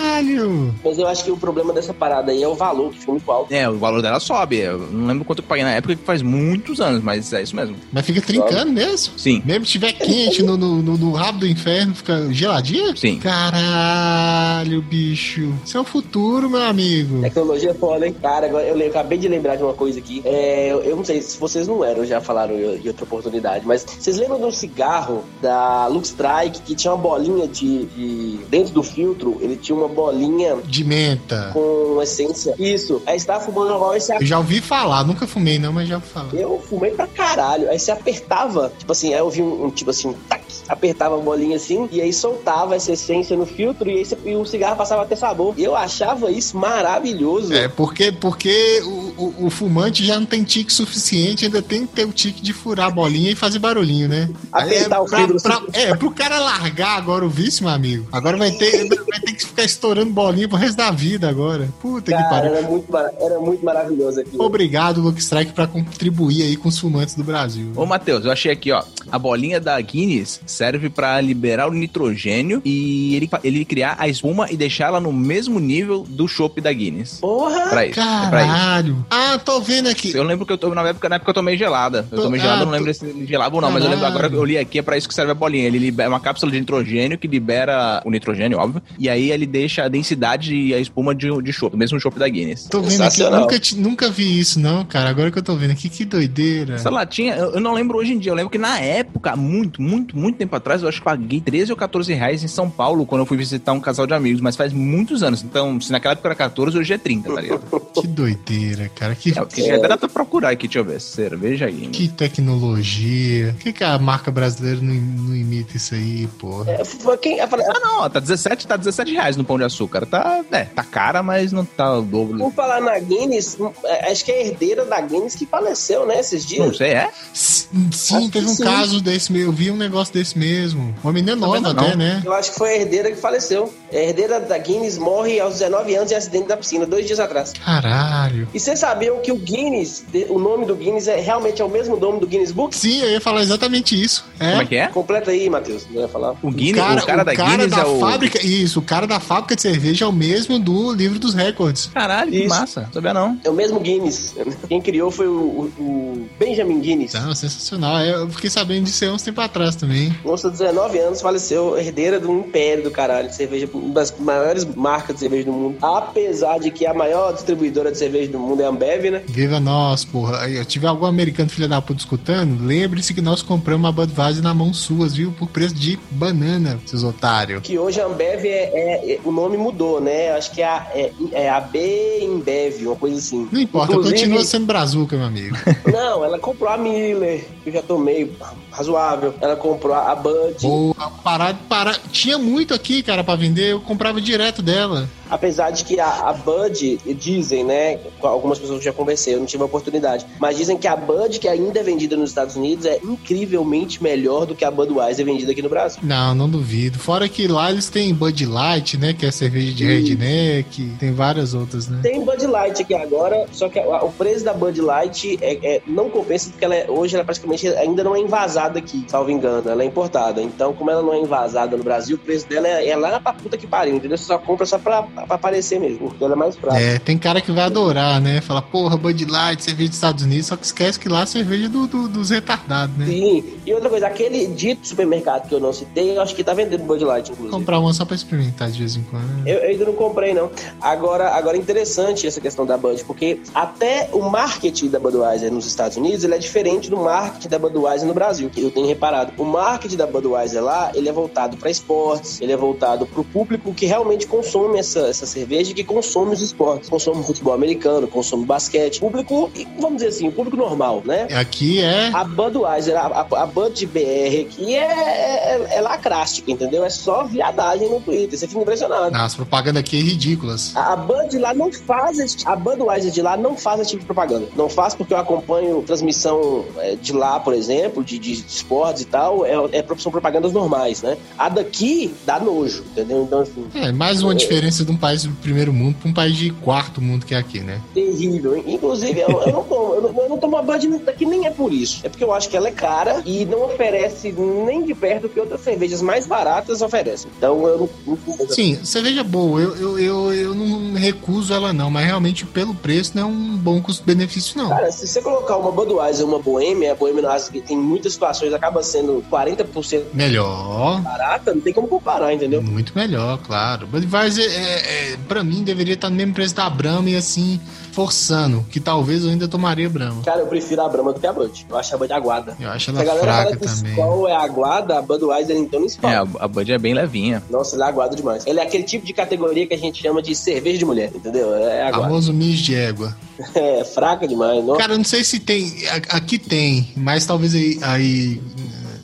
Caralho! Mas eu acho que o problema dessa parada aí é o valor, que ficou muito alto. É, o valor dela sobe. Eu não lembro quanto eu paguei na época, que faz muitos anos, mas é isso mesmo. Mas fica trincando mesmo? Sim. Mesmo se tiver quente no, no, no- no rabo do inferno, fica geladinho? Sim. Caralho, bicho. Isso é o futuro, meu amigo. Tecnologia é foda, hein? Cara, agora eu, le- acabei de lembrar de uma coisa aqui. É, eu, eu não sei se vocês não eram, já falaram em, em outra oportunidade, mas vocês lembram de um cigarro da Lux Strike que tinha uma bolinha de, de- Dentro do filtro, ele tinha uma bolinha De menta. com essência. Isso. Aí você tava fumando uma e você Eu já ouvi falar, nunca fumei não, mas já ouvi falar. Eu fumei pra caralho. Aí você apertava, tipo assim, aí eu vi um, um tipo assim, um tac, apertava a bolinha assim, e aí soltava essa essência no filtro, e aí você, e o cigarro passava a ter sabor. Eu achava isso maravilhoso. É, porque, porque o, o- o fumante já não tem tique suficiente, ainda tem que ter o tique de furar a bolinha e fazer barulhinho, né? Apertar é, o vidro. pra, é, pro cara largar agora o vício, meu amigo. Agora vai ter, vai ter que ficar estourando bolinha pro resto da vida agora. Puta que Cara, pariu. era muito, era muito maravilhoso aqui. Obrigado, Luke Strike, pra contribuir aí com os fumantes do Brasil. Ô, Matheus, eu achei aqui, ó. A bolinha da Guinness serve pra liberar o nitrogênio e ele, ele criar a espuma e deixá-la no mesmo nível do chopp da Guinness. Porra! Pra isso. É pra isso. Caralho. Ah, tô vendo aqui. Eu lembro que eu tomei na época, na época eu tomei gelada. Eu tomei ah, gelada, eu não tô- lembro se ele gelava ou não, mas eu lembro Caralho. agora que eu li aqui, é pra isso que serve a bolinha. Ele libera uma cápsula de nitrogênio que libera o nitrogênio, óbvio, e aí ele deixa a densidade e a espuma de, de chopp, o mesmo chopp da Guinness. Tô vendo aqui. Nunca, nunca vi isso, não, cara. Agora que eu tô vendo aqui, que doideira. Essa latinha, eu, eu não lembro hoje em dia, eu lembro que na época, muito, muito, muito tempo atrás, eu acho que paguei 13 ou 14 reais em São Paulo quando eu fui visitar um casal de amigos, mas faz muitos anos. Então, se naquela época era 14, hoje é 30, tá ligado? Que doideira, cara. Que, É, o que já dá pra procurar aqui, deixa eu ver. Cerveja Guinness. que tecnologia. Por que, que a marca brasileira não, não imita isso aí, porra? É, foi quem, eu falei, Ah, não, tá 17, tá 17 reais no pão de açúcar. Tá, é, tá cara, mas não tá o dobro. por falar na Guinness, é, acho que é a herdeira da Guinness que faleceu, né, esses Não dias. sei, é? Acho Sim, teve um sim. caso desse mesmo. Eu vi um negócio desse mesmo. Uma menina nova vendo, até, não. né? Eu acho que foi a herdeira que faleceu. Herdeira da Guinness morre aos 19 anos em acidente da piscina, dois dias atrás. Caralho. E vocês sabiam que o Guinness, o nome do Guinness é realmente é o mesmo nome do Guinness Book? Sim, eu ia falar exatamente isso. É. Como é que é? Completa aí, Matheus, não ia falar. O Guinness, o cara, da Guinness da é o... fábrica, isso, o cara da fábrica de cerveja é o mesmo do livro dos recordes. Caralho, que Isso. massa. Sabia não. É o mesmo Guinness. Quem criou foi o, o- o Benjamin Guinness. Não, sensacional. É, Eu fiquei sabendo disso aí uns tempo atrás também. Moça de 19 anos faleceu, herdeira de um império do caralho de cerveja, uma das maiores marcas de cerveja do mundo. Apesar de que a maior distribuidora de cerveja do mundo é a Ambev, né? Viva nós, porra. Eu tive algum americano filha da puta escutando? Lembre-se que nós compramos uma Budweiser na mão suas, viu? Por preço de banana, seus otários. Que hoje a Ambev é, é- é- o nome mudou, né? Acho que é a, é, é a B Embev, uma coisa assim. Não importa, Inclusive- continua sendo brazuca, meu amigo. Não, ela comprou a Miller, que eu já tomei razoável. Ela comprou a Bud. Boa, parar, parar. Tinha muito aqui, cara, pra vender, eu comprava direto dela. Apesar de que a, a Bud, dizem, né? Algumas pessoas que já conversei, eu não tive a oportunidade. Mas dizem que a Bud, que ainda é vendida nos Estados Unidos, é incrivelmente melhor do que a Budweiser vendida aqui no Brasil. Não, não duvido. Fora que lá eles têm Bud Light, né? Que é cerveja de redneck. Tem várias outras, né? Tem Bud Light aqui agora, só que a- o preço da Bud Light é, é- não compensa porque ela é- hoje ela praticamente ainda não é envasada aqui, salvo engano, ela é importada. Então, como ela não é envasada no Brasil, o preço dela é, é lá pra puta que pariu, entendeu? Você só compra só pra, pra aparecer mesmo, porque ela é mais fraca. É, tem cara que vai adorar, né? Fala, porra, Bud Light, cerveja dos Estados Unidos, só que esquece que lá é cerveja do, do- dos retardados, né? Sim, e outra coisa, aquele dito supermercado que eu não citei, eu acho que tá vendendo Bud Light, inclusive. Comprar uma só pra experimentar de vez em quando. Eu, eu ainda não comprei, não. Agora, agora é interessante essa questão da Bud, porque até o marketing da Budweiser nos Estados Unidos, ele é diferente do marketing da Budweiser no Brasil, que eu tenho reparado. O marketing da Budweiser lá, ele é voltado para esportes, ele é voltado para o público que realmente consome essa, essa cerveja, e que consome os esportes, consome futebol americano, consome basquete, público, vamos dizer assim, o público normal, né? Aqui é. A Budweiser, a, a, a Bud BR aqui é, é, é lacrástica, entendeu? É só viadagem no Twitter, você fica impressionado. As propagandas aqui é ridículas. A a Bud lá não faz a Budweiser de lá não faz esse tipo de propaganda. Não faz porque eu acompanho transmissão é, de lá, por exemplo, de, de esportes e tal, é, é, são propagandas normais, né? A daqui dá nojo, entendeu? Então, assim, É, mais uma diferença de um país do primeiro mundo pra um país de quarto mundo que é aqui, né? terrível. Inclusive, eu, eu não tomo, eu não, eu não tomo a Bud daqui nem é por isso. É porque eu acho que ela é cara e não oferece nem de perto o que outras cervejas mais baratas oferecem. Então, eu não... Sim, cerveja boa, eu, eu, eu, eu não recuso ela não, mas realmente pelo preço não é um bom custo-benefício não. Cara, se você colocar uma Budweiser e uma Boêmia, a Boêmia que tem muitas situações acaba sendo 40% Melhor, barata, não tem como comparar, entendeu? muito melhor, claro. Budweiser, é, é, pra mim, deveria estar no mesmo preço da Brahma e assim, forçando, que talvez eu ainda tomaria Brahma. Cara, eu prefiro a Brahma do que a Bud. Eu acho a Bud aguada. Eu acho Se ela a galera fraca fala que também. Skol é aguada, a Budweiser então não É, Skol. a, a Bud é bem levinha. Nossa, ela é aguada demais. Ele é aquele tipo de categoria que a gente chama de cerveja de mulher, entendeu? É aguada. Famoso mijo de égua. É fraca demais. Não? Cara, eu não sei se tem. Aqui tem, mas talvez aí. aí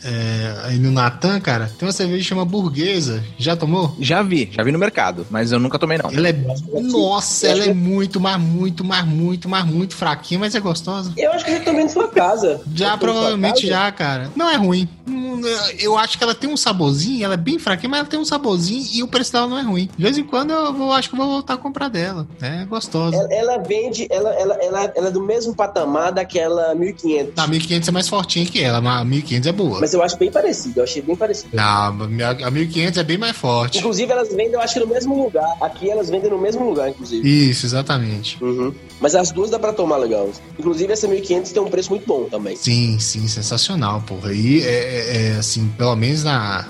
é, aí no Natan, cara, tem uma cerveja que chama burguesa. Já tomou? Já vi, já vi no mercado, mas eu nunca tomei não. Ela é. Nossa, ela é muito, mas muito, mas muito, mas muito fraquinha, mas é gostosa. Eu acho que eu já tomei na sua casa. Já, Eu provavelmente casa? já, cara. Não é ruim. Eu acho que ela tem um saborzinho, ela é bem fraquinha, mas ela tem um saborzinho e o preço dela não é ruim. De vez em quando eu vou, acho que eu vou voltar a comprar dela. É gostosa. Ela, ela vende, ela, ela, ela, ela é do mesmo patamar daquela 1500. A 1500 é mais fortinha que ela, mas a 1500 é boa. Mas eu acho bem parecido, eu achei bem parecido. Não, a 1500 é bem mais forte. Inclusive, elas vendem, eu acho que no mesmo lugar. Aqui elas vendem no mesmo lugar, inclusive. Isso, exatamente. Uhum. Mas as duas dá pra tomar legal. Inclusive, essa 1500 tem um preço muito bom também. Sim, sim, sensacional, porra. E é, é, é, assim, pelo menos na.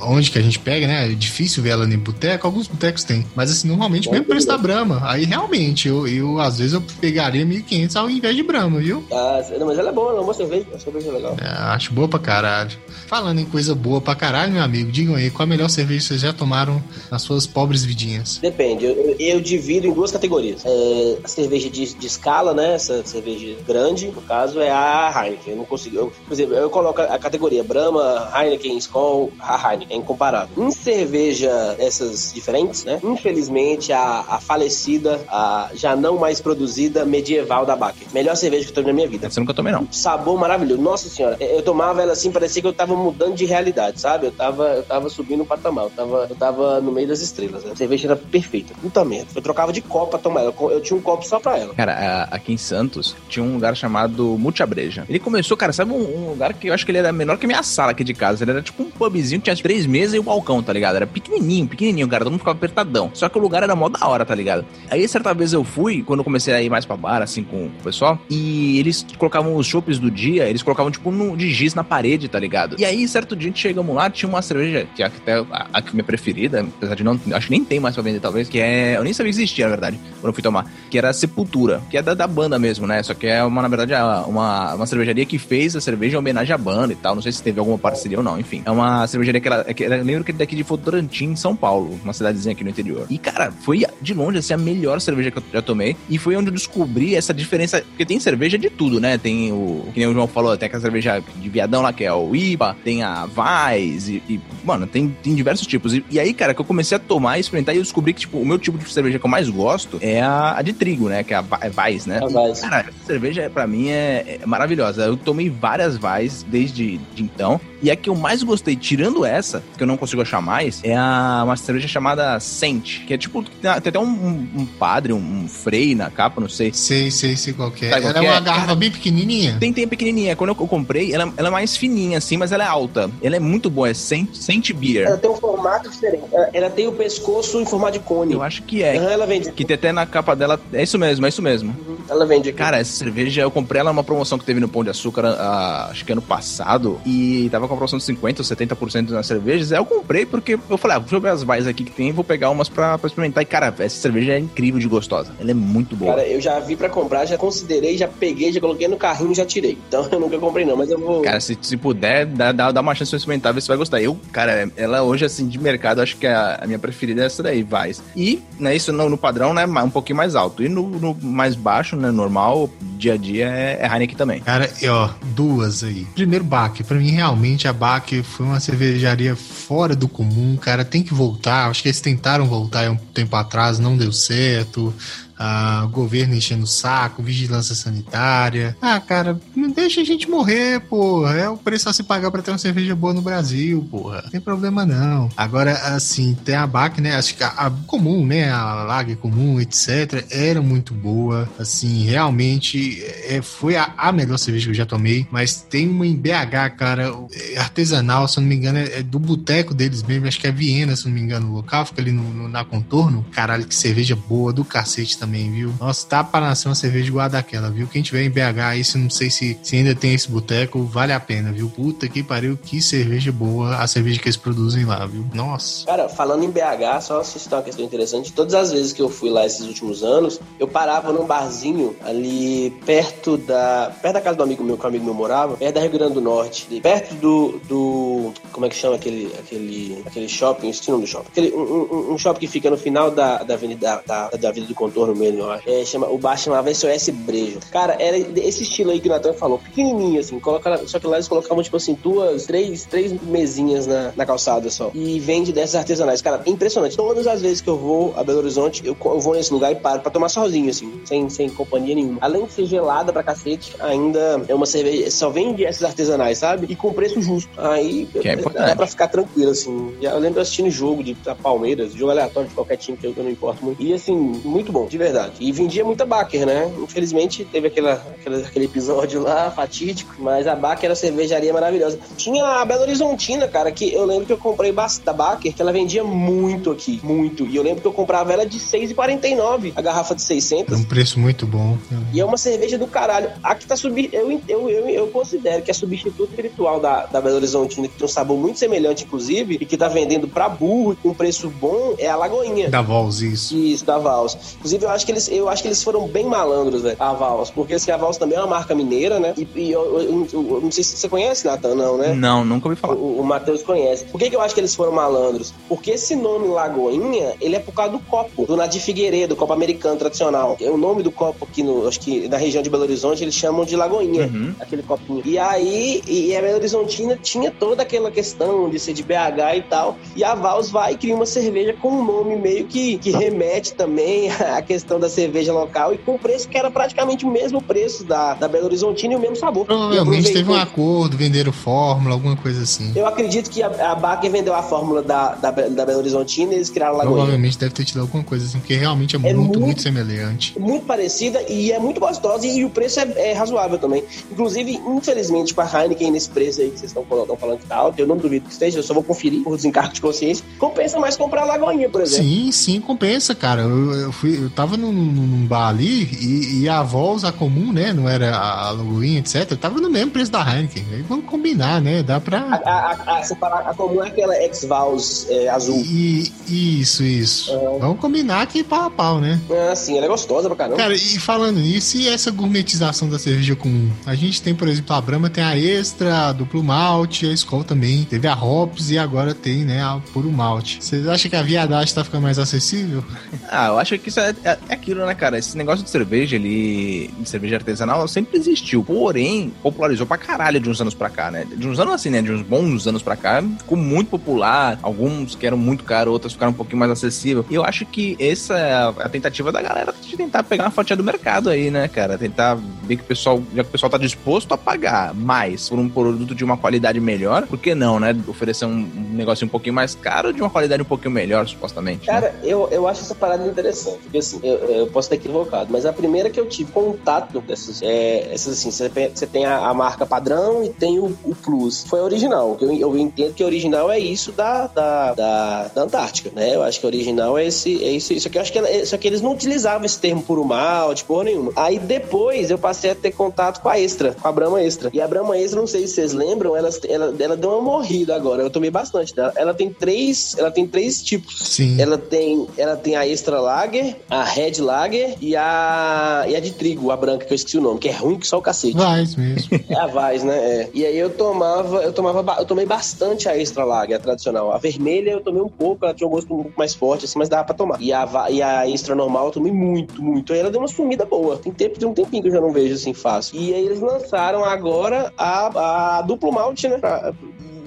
Onde que a gente pega, né? É difícil ver ela em boteco, alguns botecos tem. Mas assim, normalmente mesmo preço da Brahma. Aí realmente, eu, eu às vezes eu pegaria 1500 ao invés de Brahma, viu? Ah, não, mas ela é boa, ela é uma cerveja. A cerveja é legal. É, acho boa pra caralho. Falando em coisa boa pra caralho, meu amigo, digam aí, qual a melhor cerveja que vocês já tomaram nas suas pobres vidinhas? Depende, eu, eu- eu divido em duas categorias. É, a cerveja de, de escala, né? Essa cerveja grande, no caso, é a Heineken. Eu não consigo. Eu, por exemplo, eu coloco a categoria Brahma, Heineken, Skol, a Heineken. É incomparável. Em cerveja, essas diferentes, né? Infelizmente, a, a falecida, a já não mais produzida medieval da Baker. Melhor cerveja que eu tomei na minha vida. Essa eu nunca tomei não. sabor maravilhoso. Nossa senhora, eu tomava ela assim, parecia que eu tava mudando de realidade, sabe? Eu tava, eu tava subindo o patamar, eu tava, eu tava no meio das estrelas. Né? A cerveja era perfeita, puta merda. Eu trocava de copo pra tomar ela, eu tinha um copo só pra ela. Cara, aqui em Santos tinha um lugar chamado Multiabreja. Ele começou, cara, sabe um, um lugar que eu acho que ele era menor que a minha sala aqui de casa. Ele era tipo um pubzinho, tinha três mesas e um balcão, tá ligado? Era pequenininho, pequenininho, cara. Todo mundo ficava apertadão. Só que o lugar era mó da hora, tá ligado? Aí certa vez eu fui, quando eu comecei a ir mais pra bar, assim, com o pessoal, e eles colocavam os chopes do dia, eles colocavam tipo no, de giz na parede, tá ligado? E aí, certo dia, chegamos lá, tinha uma cerveja, que é até a, a é minha preferida, apesar de não, acho que nem tem mais pra vender, talvez, que é, eu nem sabia que existia, na verdade, quando eu fui tomar, que era Sepultura, que é da, da banda mesmo, né? Só que é uma, na verdade, é uma, uma cervejaria que fez a cerveja em homenagem à banda e tal, não sei se teve alguma parceria ou não, enfim. É uma cervejaria que ela, é que lembro que é daqui de Votorantim, São Paulo, uma cidadezinha aqui no interior. E, cara, foi de longe, assim, a melhor cerveja que eu já tomei, e foi onde eu descobri essa diferença, porque tem cerveja de tudo, né? Tem o, que nem o João falou, tem aquela cerveja de viadão lá, que é o IPA, tem a Weiss e, e mano, tem, tem diversos tipos. E, e, aí, cara, que eu comecei a tomar e experimentar e eu descobri que, tipo, o meu tipo de cerveja que eu mais gosto é a, a de trigo, né? Que é a é Weiss, né? A Weiss. Cara, essa cerveja, pra mim, é, é, maravilhosa. Eu tomei várias Weiss desde de então. E a que eu mais gostei, tirando essa, que eu não consigo achar mais, é a, uma cerveja chamada Sente, que é tipo, tem até um, um, padre, um, um frei na capa, não sei. Sei, sei, sei qual é. Ela é uma é? garrafa bem pequenininha? Tem, tem pequenininha. Quando eu, eu comprei, ela, ela, é mais fininha assim, mas ela é alta. Ela é muito boa, é Sente, Sente Beer. Ela tem um formato diferente. Ela tem o pescoço em formato de cone. Eu acho que é. Uhum, ela vende. Que tem até na capa dela, é isso mesmo, é isso mesmo. Uhum, ela vende aqui. Cara, essa cerveja, eu comprei ela numa promoção que teve no Pão de Açúcar, uh, acho que ano passado, e tava com a promoção de 50 70% nas cervejas. Aí eu comprei porque eu falei, ah, deixa eu ver as vais aqui que tem vou pegar umas pra, pra, experimentar. E, cara, essa cerveja é incrível de gostosa. Ela é muito boa. Cara, eu já vi pra comprar, já considerei, já peguei, já coloquei no carrinho e já tirei. Então eu nunca comprei, não, mas eu vou. Cara, se, se puder, dá, dá, dá uma chance pra experimentar, ver se vai gostar. Eu, cara, ela hoje, assim, de mercado, acho que a, a minha preferida é essa daí, Vais. E, né, isso no, no, padrão, né, um pouquinho mais alto. E no, no, mais baixo, né, normal, dia a dia, é, é Heineken também. Cara, ó, duas aí. Primeiro, Bach. Pra mim, realmente, a Bach foi uma cervejaria fora do comum, cara, tem que voltar. Acho que eles tentaram voltar um tempo atrás, não deu certo ah, governo enchendo o saco, vigilância sanitária. Ah, cara, não deixa a gente morrer, porra. É o preço a se pagar para ter uma cerveja boa no Brasil, porra. Não tem problema não. Agora, assim, tem a BAC, né? Acho que a, a comum, né? A Lager comum, etc., era muito boa. Assim, realmente é, foi a, a, melhor cerveja que eu já tomei. Mas tem uma em BH, cara, é artesanal, se eu não me engano, é, é do boteco deles mesmo. Acho que é Viena, se eu não me engano, o local. Fica ali no, no, na contorno. Caralho, que cerveja boa do cacete também também, viu? Nossa, tá para nascer uma cerveja igual a daquela, viu? Quem tiver em BH aí, se não sei se, se ainda tem esse boteco, vale a pena, viu? Puta que pariu, que cerveja boa a cerveja que eles produzem lá, viu? Nossa. Cara, falando em BH, só citar uma questão interessante. Todas as vezes que eu fui lá esses últimos anos, eu parava num barzinho ali perto da. perto da casa do amigo meu, que o amigo meu morava, perto da Rio Grande do Norte. Perto do. do como é que chama aquele. aquele. aquele shopping, esse nome do shopping. Aquele, um, um, um shopping que fica no final da, da avenida da, da, da Avenida do Contorno eu acho. É, chama, o bar chamava SOS Brejo. Cara, era esse estilo aí que o Natan falou, pequenininho, assim, coloca, só que lá eles colocavam, tipo assim, duas, três, três mesinhas na, na calçada só. E vende dessas artesanais. Cara, impressionante. Todas as vezes que eu vou a Belo Horizonte, eu, eu vou nesse lugar e paro pra tomar sozinho, assim, sem, sem companhia nenhuma. Além de ser gelada pra cacete, ainda é uma cerveja, só vende essas artesanais, sabe? E com preço justo. Aí que é dá pra ficar tranquilo, assim. Eu lembro assistindo jogo de Palmeiras, jogo aleatório de qualquer time que eu, eu não importo muito. E assim, muito bom, de verdade. E vendia muita Baker, né? Infelizmente teve aquela, aquela, aquele episódio lá fatídico, mas a Baker era cervejaria maravilhosa. Tinha a Belo Horizontina, cara, que eu lembro que eu comprei da Baker, que ela vendia muito aqui, muito. E eu lembro que eu comprava ela de 6,49, a garrafa de 600. É um preço muito bom. E é uma cerveja do caralho. Aqui tá subindo, eu, eu, eu, eu considero que é substituto espiritual da, da Belo Horizontina, que tem um sabor muito semelhante, inclusive, e que tá vendendo pra burro com um preço bom, é a Lagoinha. Da Vals, isso. Isso, da Vals. Inclusive, eu acho que eles, eu acho que eles foram bem malandros, velho, a Vals. Porque assim, a Vals também é uma marca mineira, né? E, e eu, eu, eu, eu, não sei se você conhece, Natan, não, né? Não, nunca ouvi falar. O, o Matheus conhece. Por que, que eu acho que eles foram malandros? Porque esse nome Lagoinha, ele é por causa do copo, do Nadir Figueiredo, copo americano tradicional. É o nome do copo aqui, no, acho que na região de Belo Horizonte, eles chamam de Lagoinha, uhum. aquele copinho. E aí, e a Belo Horizontina tinha toda aquela questão de ser de BH e tal. E a Vals vai e cria uma cerveja com um nome meio que, que remete também à questão da cerveja local e com preço que era praticamente o mesmo preço da, da Belo Horizontina e o mesmo sabor. Provavelmente teve um acordo, venderam fórmula, alguma coisa assim. Eu acredito que a, a Baker vendeu a fórmula da, da, da Belo Horizontina e eles criaram a Lagoinha. Provavelmente deve ter tido alguma coisa assim, porque realmente é, é muito, muito, muito, semelhante. Muito parecida e é muito gostosa e, e o preço é, é, razoável também. Inclusive, infelizmente, com a Heineken nesse preço aí que vocês estão falando que tá alto, eu não duvido que esteja, eu só vou conferir por desencargo de consciência. Compensa mais comprar a Lagoinha, por exemplo. Sim, sim, compensa, cara. Eu, eu, fui, eu tava num, num bar ali e, e, a voz, a comum, né? Não era a Lagoinha, etc. Tava no mesmo preço da Heineken. Aí vamos combinar, né? Dá pra. A, a, a, a comum é aquela ex-vals é, azul. E, isso, isso. Uhum. Vamos combinar que pau a pau, né? Ah, sim, ela é gostosa pra caramba. Cara, e falando nisso, e essa gourmetização da cerveja comum? A gente tem, por exemplo, a Brahma tem a Extra, a Duplo Malte, a Skol também. Teve a Hops e agora tem, né, a Puro Malte. Vocês acham que a viadagem tá ficando mais acessível? Ah, eu acho que isso é, é, é aquilo, né, cara? Esse negócio de cerveja ali, de cerveja artesanal, sempre existiu. Porém, popularizou pra caralho de uns anos pra cá, né? De uns anos assim, né? De uns bons anos pra cá, ficou muito popular. Alguns que eram muito caros, outros ficaram um pouquinho mais acessível. E eu acho que essa é a, tentativa da galera de tentar pegar uma fatia do mercado aí, né, cara? Tentar ver que o pessoal, já que o pessoal tá disposto a pagar mais por um produto de uma qualidade melhor, por que não, né? Oferecer um, um negócio um pouquinho mais caro de uma qualidade um pouquinho melhor, supostamente. Né? Cara, né? eu, eu acho essa parada interessante, porque assim, eu, eu posso estar equivocado, mas a primeira que eu tive contato dessas, é, essas assim, você, tem a, a, marca padrão e tem o, o Plus. Foi a original. Eu, eu entendo que a original é isso da, da, da, da Antártica, né? Eu acho que a original é esse, é isso, isso aqui. Eu acho que, ela, só que eles não utilizavam esse termo puro malte, porra nenhuma. Aí depois eu passei a ter contato com a Extra, com a Brahma Extra. E a Brahma Extra, não sei se vocês lembram, ela, ela, ela deu uma morrida agora. Eu tomei bastante dela. Ela tem três, ela tem três tipos. Sim. Ela tem, ela tem a Extra Lager, a Red Lager e a, e a de trigo, a branca, que eu esqueci o nome, que é ruim que só o cacete. Vaz mesmo. É a Vaz, né? É. E aí eu tomava, eu tomava, eu tomei bastante a Extra Lager, a tradicional. A vermelha eu tomei um pouco, ela tinha um gosto um pouco mais forte, assim, mas dava pra tomar. E a, e a Extra normal eu tomei muito, muito. Aí ela deu uma sumida boa. Tem tempo de um tempinho que eu já não vejo assim fácil. E aí eles lançaram agora a, a duplo malte, né? Pra,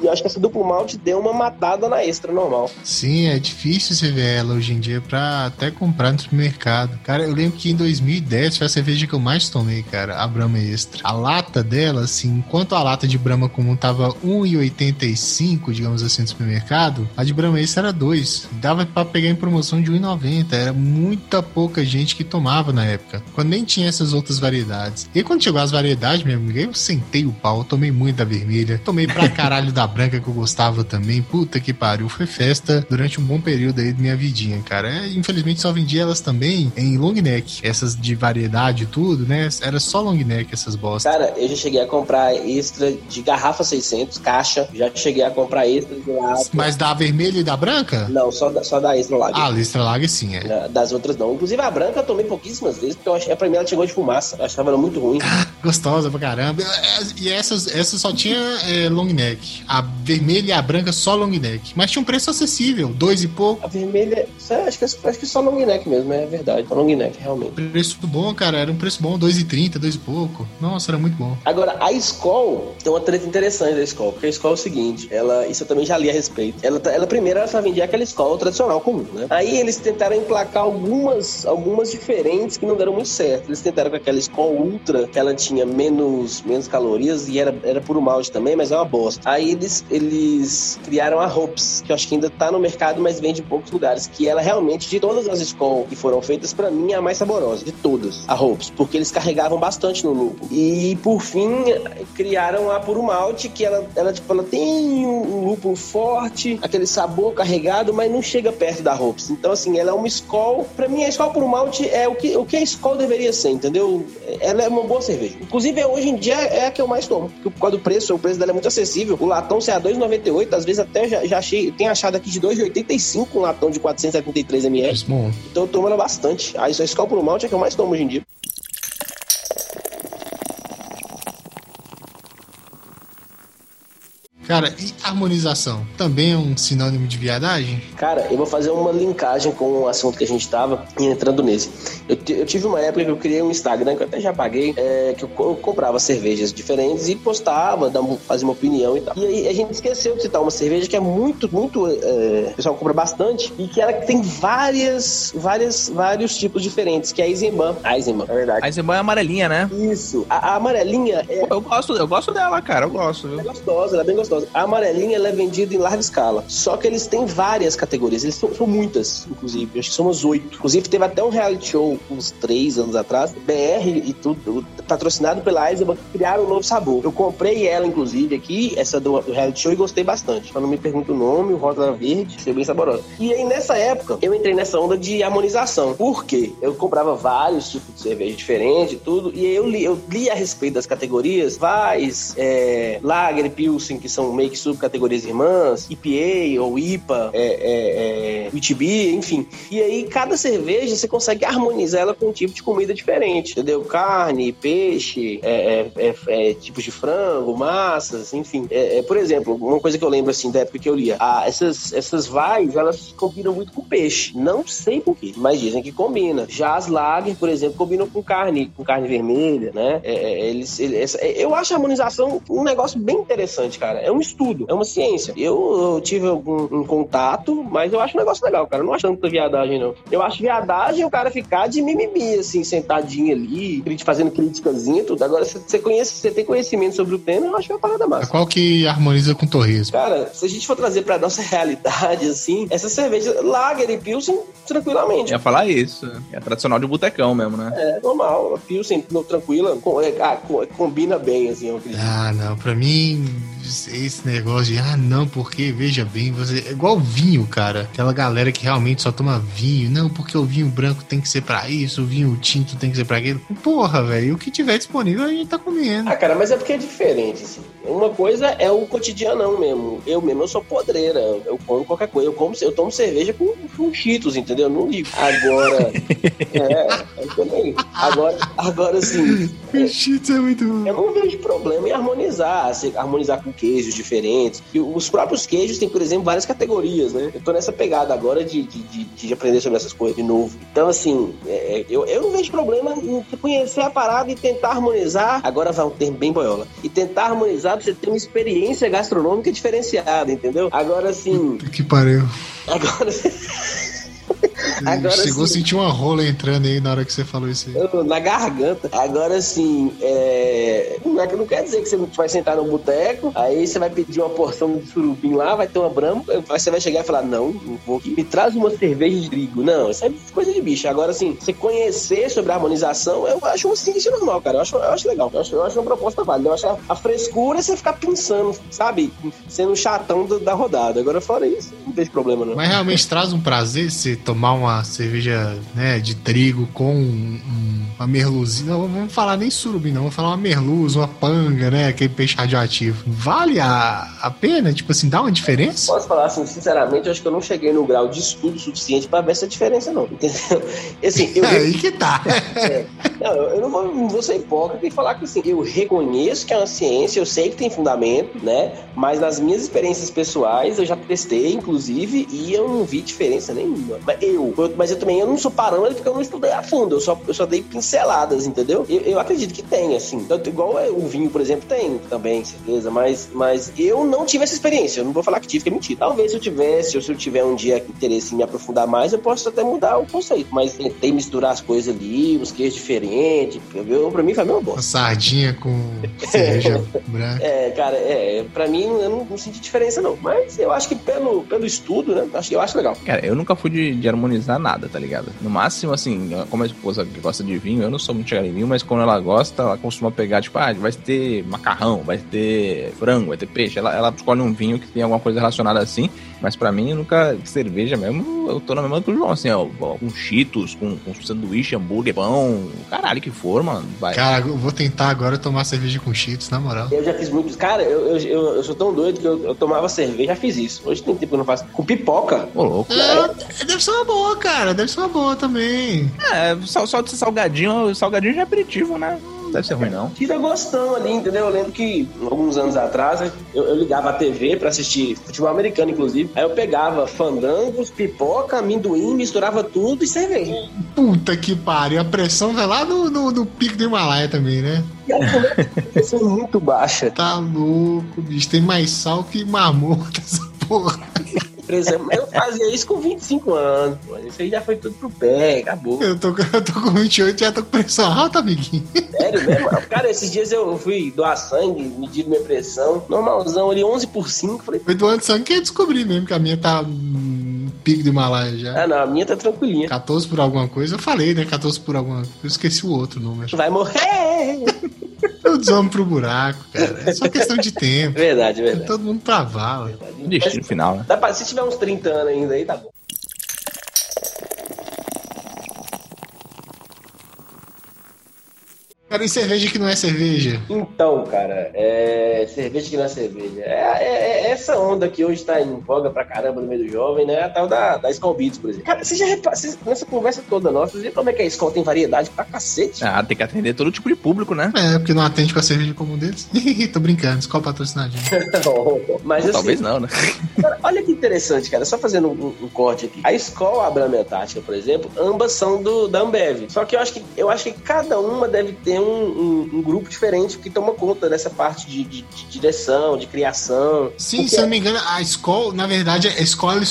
e acho que essa duplo malte deu uma matada na extra normal. Sim, é difícil você ver ela hoje em dia pra até comprar no supermercado. Cara, eu lembro que em 2010 foi a cerveja que eu mais tomei, cara, a Brahma Extra. A lata dela, assim, enquanto a lata de Brahma comum tava 1,85, digamos assim, no supermercado, a de Brahma Extra era 2. Dava pra pegar em promoção de 1,90. Era muita pouca gente que tomava na época. Quando nem tinha essas outras variedades. E quando chegou as variedades, meu amigo, eu sentei o pau, tomei muito da vermelha, tomei pra caralho da branca que eu gostava também. Puta que pariu. Foi festa durante um bom período aí da minha vidinha, cara. É, infelizmente só vendia elas também em long neck. Essas de variedade e tudo, né? Era só long neck essas bostas. Cara, eu já cheguei a comprar extra de garrafa 600, caixa. Já cheguei a comprar extra de lata. Mas da vermelha e da branca? Não, só da, só da extra lager. Ah, extra lager sim, é. Das outras não. Inclusive a branca eu tomei pouquíssimas vezes, porque eu achei, pra mim ela chegou de fumaça. Eu achava ela muito ruim. Gostosa pra caramba. E essas, essas só tinha é, long neck. A vermelha e a branca só long neck. Mas tinha um preço acessível, dois e pouco. A vermelha, acho que, acho que só long neck mesmo, é verdade. Long neck, realmente. Preço bom, cara, era um preço bom, dois e trinta, dois e pouco. Nossa, era muito bom. Agora, a Skol tem uma treta interessante da Skol, porque a Skol é o seguinte, ela, isso eu também já li a respeito. Ela, ela primeiro ela só vendia aquela Skol tradicional comum, né? Aí eles tentaram emplacar algumas, algumas diferentes que não deram muito certo. Eles tentaram com aquela Skol Ultra, que ela tinha menos, menos calorias e era, era puro malte também, mas é uma bosta. Aí eles, eles criaram a Hopes, que eu acho que ainda tá no mercado, mas vende em poucos lugares. Que ela realmente, de todas as Skol que foram feitas, para mim é a mais saborosa, de todas, a Hopes, porque eles carregavam bastante no lúpulo. E por fim, criaram a Puro Malte, que ela, ela, tipo, ela tem um lúpulo forte, aquele sabor carregado, mas não chega perto da Hopes. Então, assim, ela é uma Skol. Pra mim, a Skol Puro Malte é o que, o que a Skol deveria ser, entendeu? Ela é uma boa cerveja. Inclusive, hoje em dia é a que eu mais tomo, porque por causa do preço, o preço dela é muito acessível. O latão sai a 2,98, às vezes até já, já achei, tem achado aqui de 2,85 um latão de 473 ml. Então eu tomo ela bastante. Aí só Skol Puro Malte é que eu mais tomo hoje em dia. Cara, e harmonização? Também é um sinônimo de viadagem? Cara, eu vou fazer uma linkagem com o assunto que a gente tava entrando nesse. Eu, eu tive uma época que eu criei um Instagram, que eu até já paguei, é, que eu, eu, comprava cervejas diferentes e postava, dava, fazia uma opinião e tal. E aí a gente esqueceu de citar uma cerveja que é muito, muito. É, o pessoal compra bastante e que ela tem várias, várias, vários tipos diferentes, que é a Eisenbahn. A Eisenbahn, é verdade. A Eisenbahn é amarelinha, né? Isso. A, a amarelinha é. Eu gosto, eu gosto dela, cara, eu gosto. Viu? É gostosa, ela é bem gostosa. A amarelinha ela é vendida em larga escala. Só que eles têm várias categorias. Eles são, são muitas, inclusive. Acho que são umas oito. Inclusive, teve até um reality show uns três anos atrás, BR e tudo, patrocinado pela Eisenbahn, criaram um novo sabor. Eu comprei ela, inclusive, aqui, essa do, reality show, e gostei bastante. Mas não me pergunta o nome, o rosa verde, achei bem saborosa. E aí, nessa época, eu entrei nessa onda de harmonização. Por quê? Eu comprava vários tipos de cerveja diferentes e tudo, e eu li, eu li a respeito das categorias, Vais, é, Lager, Pilsen, que são meio que subcategorias irmãs, IPA ou IPA, é, é, é, enfim. E aí, cada cerveja você consegue harmonizar harmoniza ela com um tipo de comida diferente, entendeu? Carne, peixe, é, é, é, é tipos de frango, massas, enfim. É, é, por exemplo, uma coisa que eu lembro assim da época que eu lia, ah, essas, essas vais, elas combinam muito com peixe. Não sei porquê, mas dizem que combina. Já as lager, por exemplo, combinam com carne, com carne vermelha, né? eles, eu acho a harmonização um negócio bem interessante, cara. É um estudo, é uma ciência. Eu, eu tive algum um contato, mas eu acho um negócio legal, cara. Eu não acho tanta viadagem, não. Eu acho viadagem o cara ficar de mimimi, assim, sentadinho ali, fazendo críticazinha e tudo. Agora, se você conhece, você tem conhecimento sobre o tema, eu acho que é uma parada massa. Qual que harmoniza com torresmo? Cara, se a gente for trazer pra nossa realidade, assim, essa cerveja Lager e Pilsen, tranquilamente. Eu ia falar isso. É tradicional de botecão mesmo, né? É, normal. A Pilsen, tranquila, é, ah, combina bem, assim, eu acredito. Ah, não. Pra mim, esse negócio de, ah, não, porque, veja bem, você. É igual vinho, cara. Aquela galera que realmente só toma vinho. Não, porque o vinho branco tem que ser pra isso, o vinho tinto tem que ser pra aquilo. Porra, velho, o que tiver disponível a gente tá comendo. Ah, cara, mas é porque é diferente, assim. Uma coisa é o cotidianão mesmo. Eu mesmo, eu sou podreira. Eu como qualquer coisa. Eu, como, eu tomo cerveja com, com cheetos, entendeu? Eu não ligo. Agora. é, eu também. Agora, agora assim. É, cheetos é muito bom. Eu não vejo problema em harmonizar. Assim, harmonizar com queijos diferentes. E os próprios queijos têm, por exemplo, várias categorias, né? Eu tô nessa pegada agora de, de, de, de aprender sobre essas coisas de novo. Então, assim, é, eu, eu não vejo problema em conhecer a parada e tentar harmonizar. Agora vai um termo bem boiola. E tentar harmonizar pra você ter uma experiência gastronômica diferenciada, entendeu? Agora, assim. Que pariu. Agora. Agora, Chegou sim, a sentir uma rola entrando aí na hora que você falou isso aí. Na garganta. Agora sim, é... Não, é, não quer dizer que você vai sentar no boteco, aí você vai pedir uma porção de surubim lá, vai ter uma brama, aí você vai chegar e falar: Não, não vou. Me traz uma cerveja de trigo. Não, isso é coisa de bicho. Agora, assim, você conhecer sobre a harmonização, eu acho uma ciência normal, cara. Eu acho, eu acho legal. Eu acho, eu acho uma proposta válida. Eu acho a, a frescura é você ficar pensando, sabe? Sendo chatão do, da rodada. Agora, fora isso, não vejo problema, não. Mas realmente traz um prazer se tomar uma cerveja né, de trigo com um, uma merluzinha. Não vamos falar nem surubim, não. Vamos falar uma merluz, uma panga, né? Aquele peixe radioativo. Vale a, a pena? Tipo assim, dá uma diferença? Posso falar assim, sinceramente, eu acho que eu não cheguei no grau de estudo suficiente para ver essa diferença, não. Entendeu? Assim, eu, é aí que tá. É, não, eu não vou, não vou ser hipócrita e falar que assim, eu reconheço que é uma ciência, eu sei que tem fundamento, né? Mas nas minhas experiências pessoais, eu já testei, inclusive, e eu não vi diferença nenhuma. Mas eu, mas eu também eu não sou parâmetro porque eu não estudei a fundo, eu só, eu só dei pinceladas, entendeu? Eu, eu acredito que tem, assim. igual o vinho, por exemplo, tem também, certeza, mas, mas eu não tive essa experiência. Eu não vou falar que tive, que é mentira. Talvez se eu tivesse, ou se eu tiver um dia interesse em me aprofundar mais, eu posso até mudar o conceito. Mas tentei misturar as coisas ali, os queijos diferentes, entendeu? Pra mim foi a mesma bosta. Sardinha com cerveja branca. É, cara, é, pra mim eu não, não, senti diferença, não. Mas eu acho que pelo, pelo estudo, né? Acho, eu acho legal. Cara, eu nunca fui de, de harmonizar nada, tá ligado? No máximo, assim, como a esposa que gosta de vinho, eu não sou muito chegado em vinho, mas quando ela gosta, ela costuma pegar, tipo, ah, vai ter macarrão, vai ter frango, vai ter peixe. Ela, ela escolhe um vinho que tem alguma coisa relacionada assim. Mas pra mim, nunca. Cerveja mesmo, eu tô na mesma do João, assim, ó. Com cheetos, com, com sanduíche, hambúrguer, pão. Caralho, que for, mano. Vai. Cara, eu vou tentar agora tomar cerveja com cheetos, na moral. Eu já fiz muito. Cara, eu, eu, eu, eu sou tão doido que eu, eu, tomava cerveja, já fiz isso. Hoje tem tempo que eu não faço. Com pipoca. Ô, louco. É, deve ser uma boa, cara. Deve ser uma boa também. É, só, só de salgadinho, salgadinho já é aperitivo, né? Deve ser ruim, não. Tira gostão ali, entendeu? Eu lembro que alguns anos atrás eu, eu ligava a TV pra assistir futebol americano, inclusive. Aí eu pegava fandangos, pipoca, amendoim, misturava tudo e cerveja. Puta que pariu. A pressão vai lá no, no, no pico do Himalaia também, né? E a pressão é muito baixa. Tá louco, bicho. Tem mais sal que marmota essa porra. Eu fazia isso com 25 anos, pô. Isso aí já foi tudo pro pé, acabou. Eu tô, eu tô com 28 e já tô com pressão alta, amiguinho. Sério mesmo? Cara, esses dias eu fui doar sangue, medir minha pressão. Normalzão ali, 11 por 5. Falei, foi doando sangue que eu descobri mesmo que a minha tá pico do Himalaia já. Ah, não, a minha tá tranquilinha. 14 por alguma coisa, eu falei, né? 14 por alguma coisa. Eu esqueci o outro número. Vai morrer! Eu desomo pro buraco, cara. É só questão de tempo. Verdade, verdade. Todo mundo pra vala. Destino final, né? Pra, se tiver uns 30 anos ainda aí, tá bom. Cara, e cerveja que não é cerveja? Então, cara, é... cerveja que não é cerveja. É, é, é essa onda que hoje tá em voga pra caramba no meio do jovem, né? A tal da, da Skull Beats, por exemplo. Cara, você já repara, nessa conversa toda nossa, você como é que a Skull tem variedade pra cacete? Ah, tem que atender todo tipo de público, né? É, porque não atende com a cerveja comum deles. Tô brincando, Skull patrocinadinho. Mas, assim, Talvez não, né? Cara, olha que interessante, cara. Só fazendo um, um corte aqui. A escola Abraham Antártica, por exemplo, ambas são do, da Ambev. Só que eu acho que, eu acho que cada uma deve ter um, um, um grupo diferente que toma conta dessa parte de, de, de direção, de criação. Sim, se eu não me engano, a escola, na verdade, a escola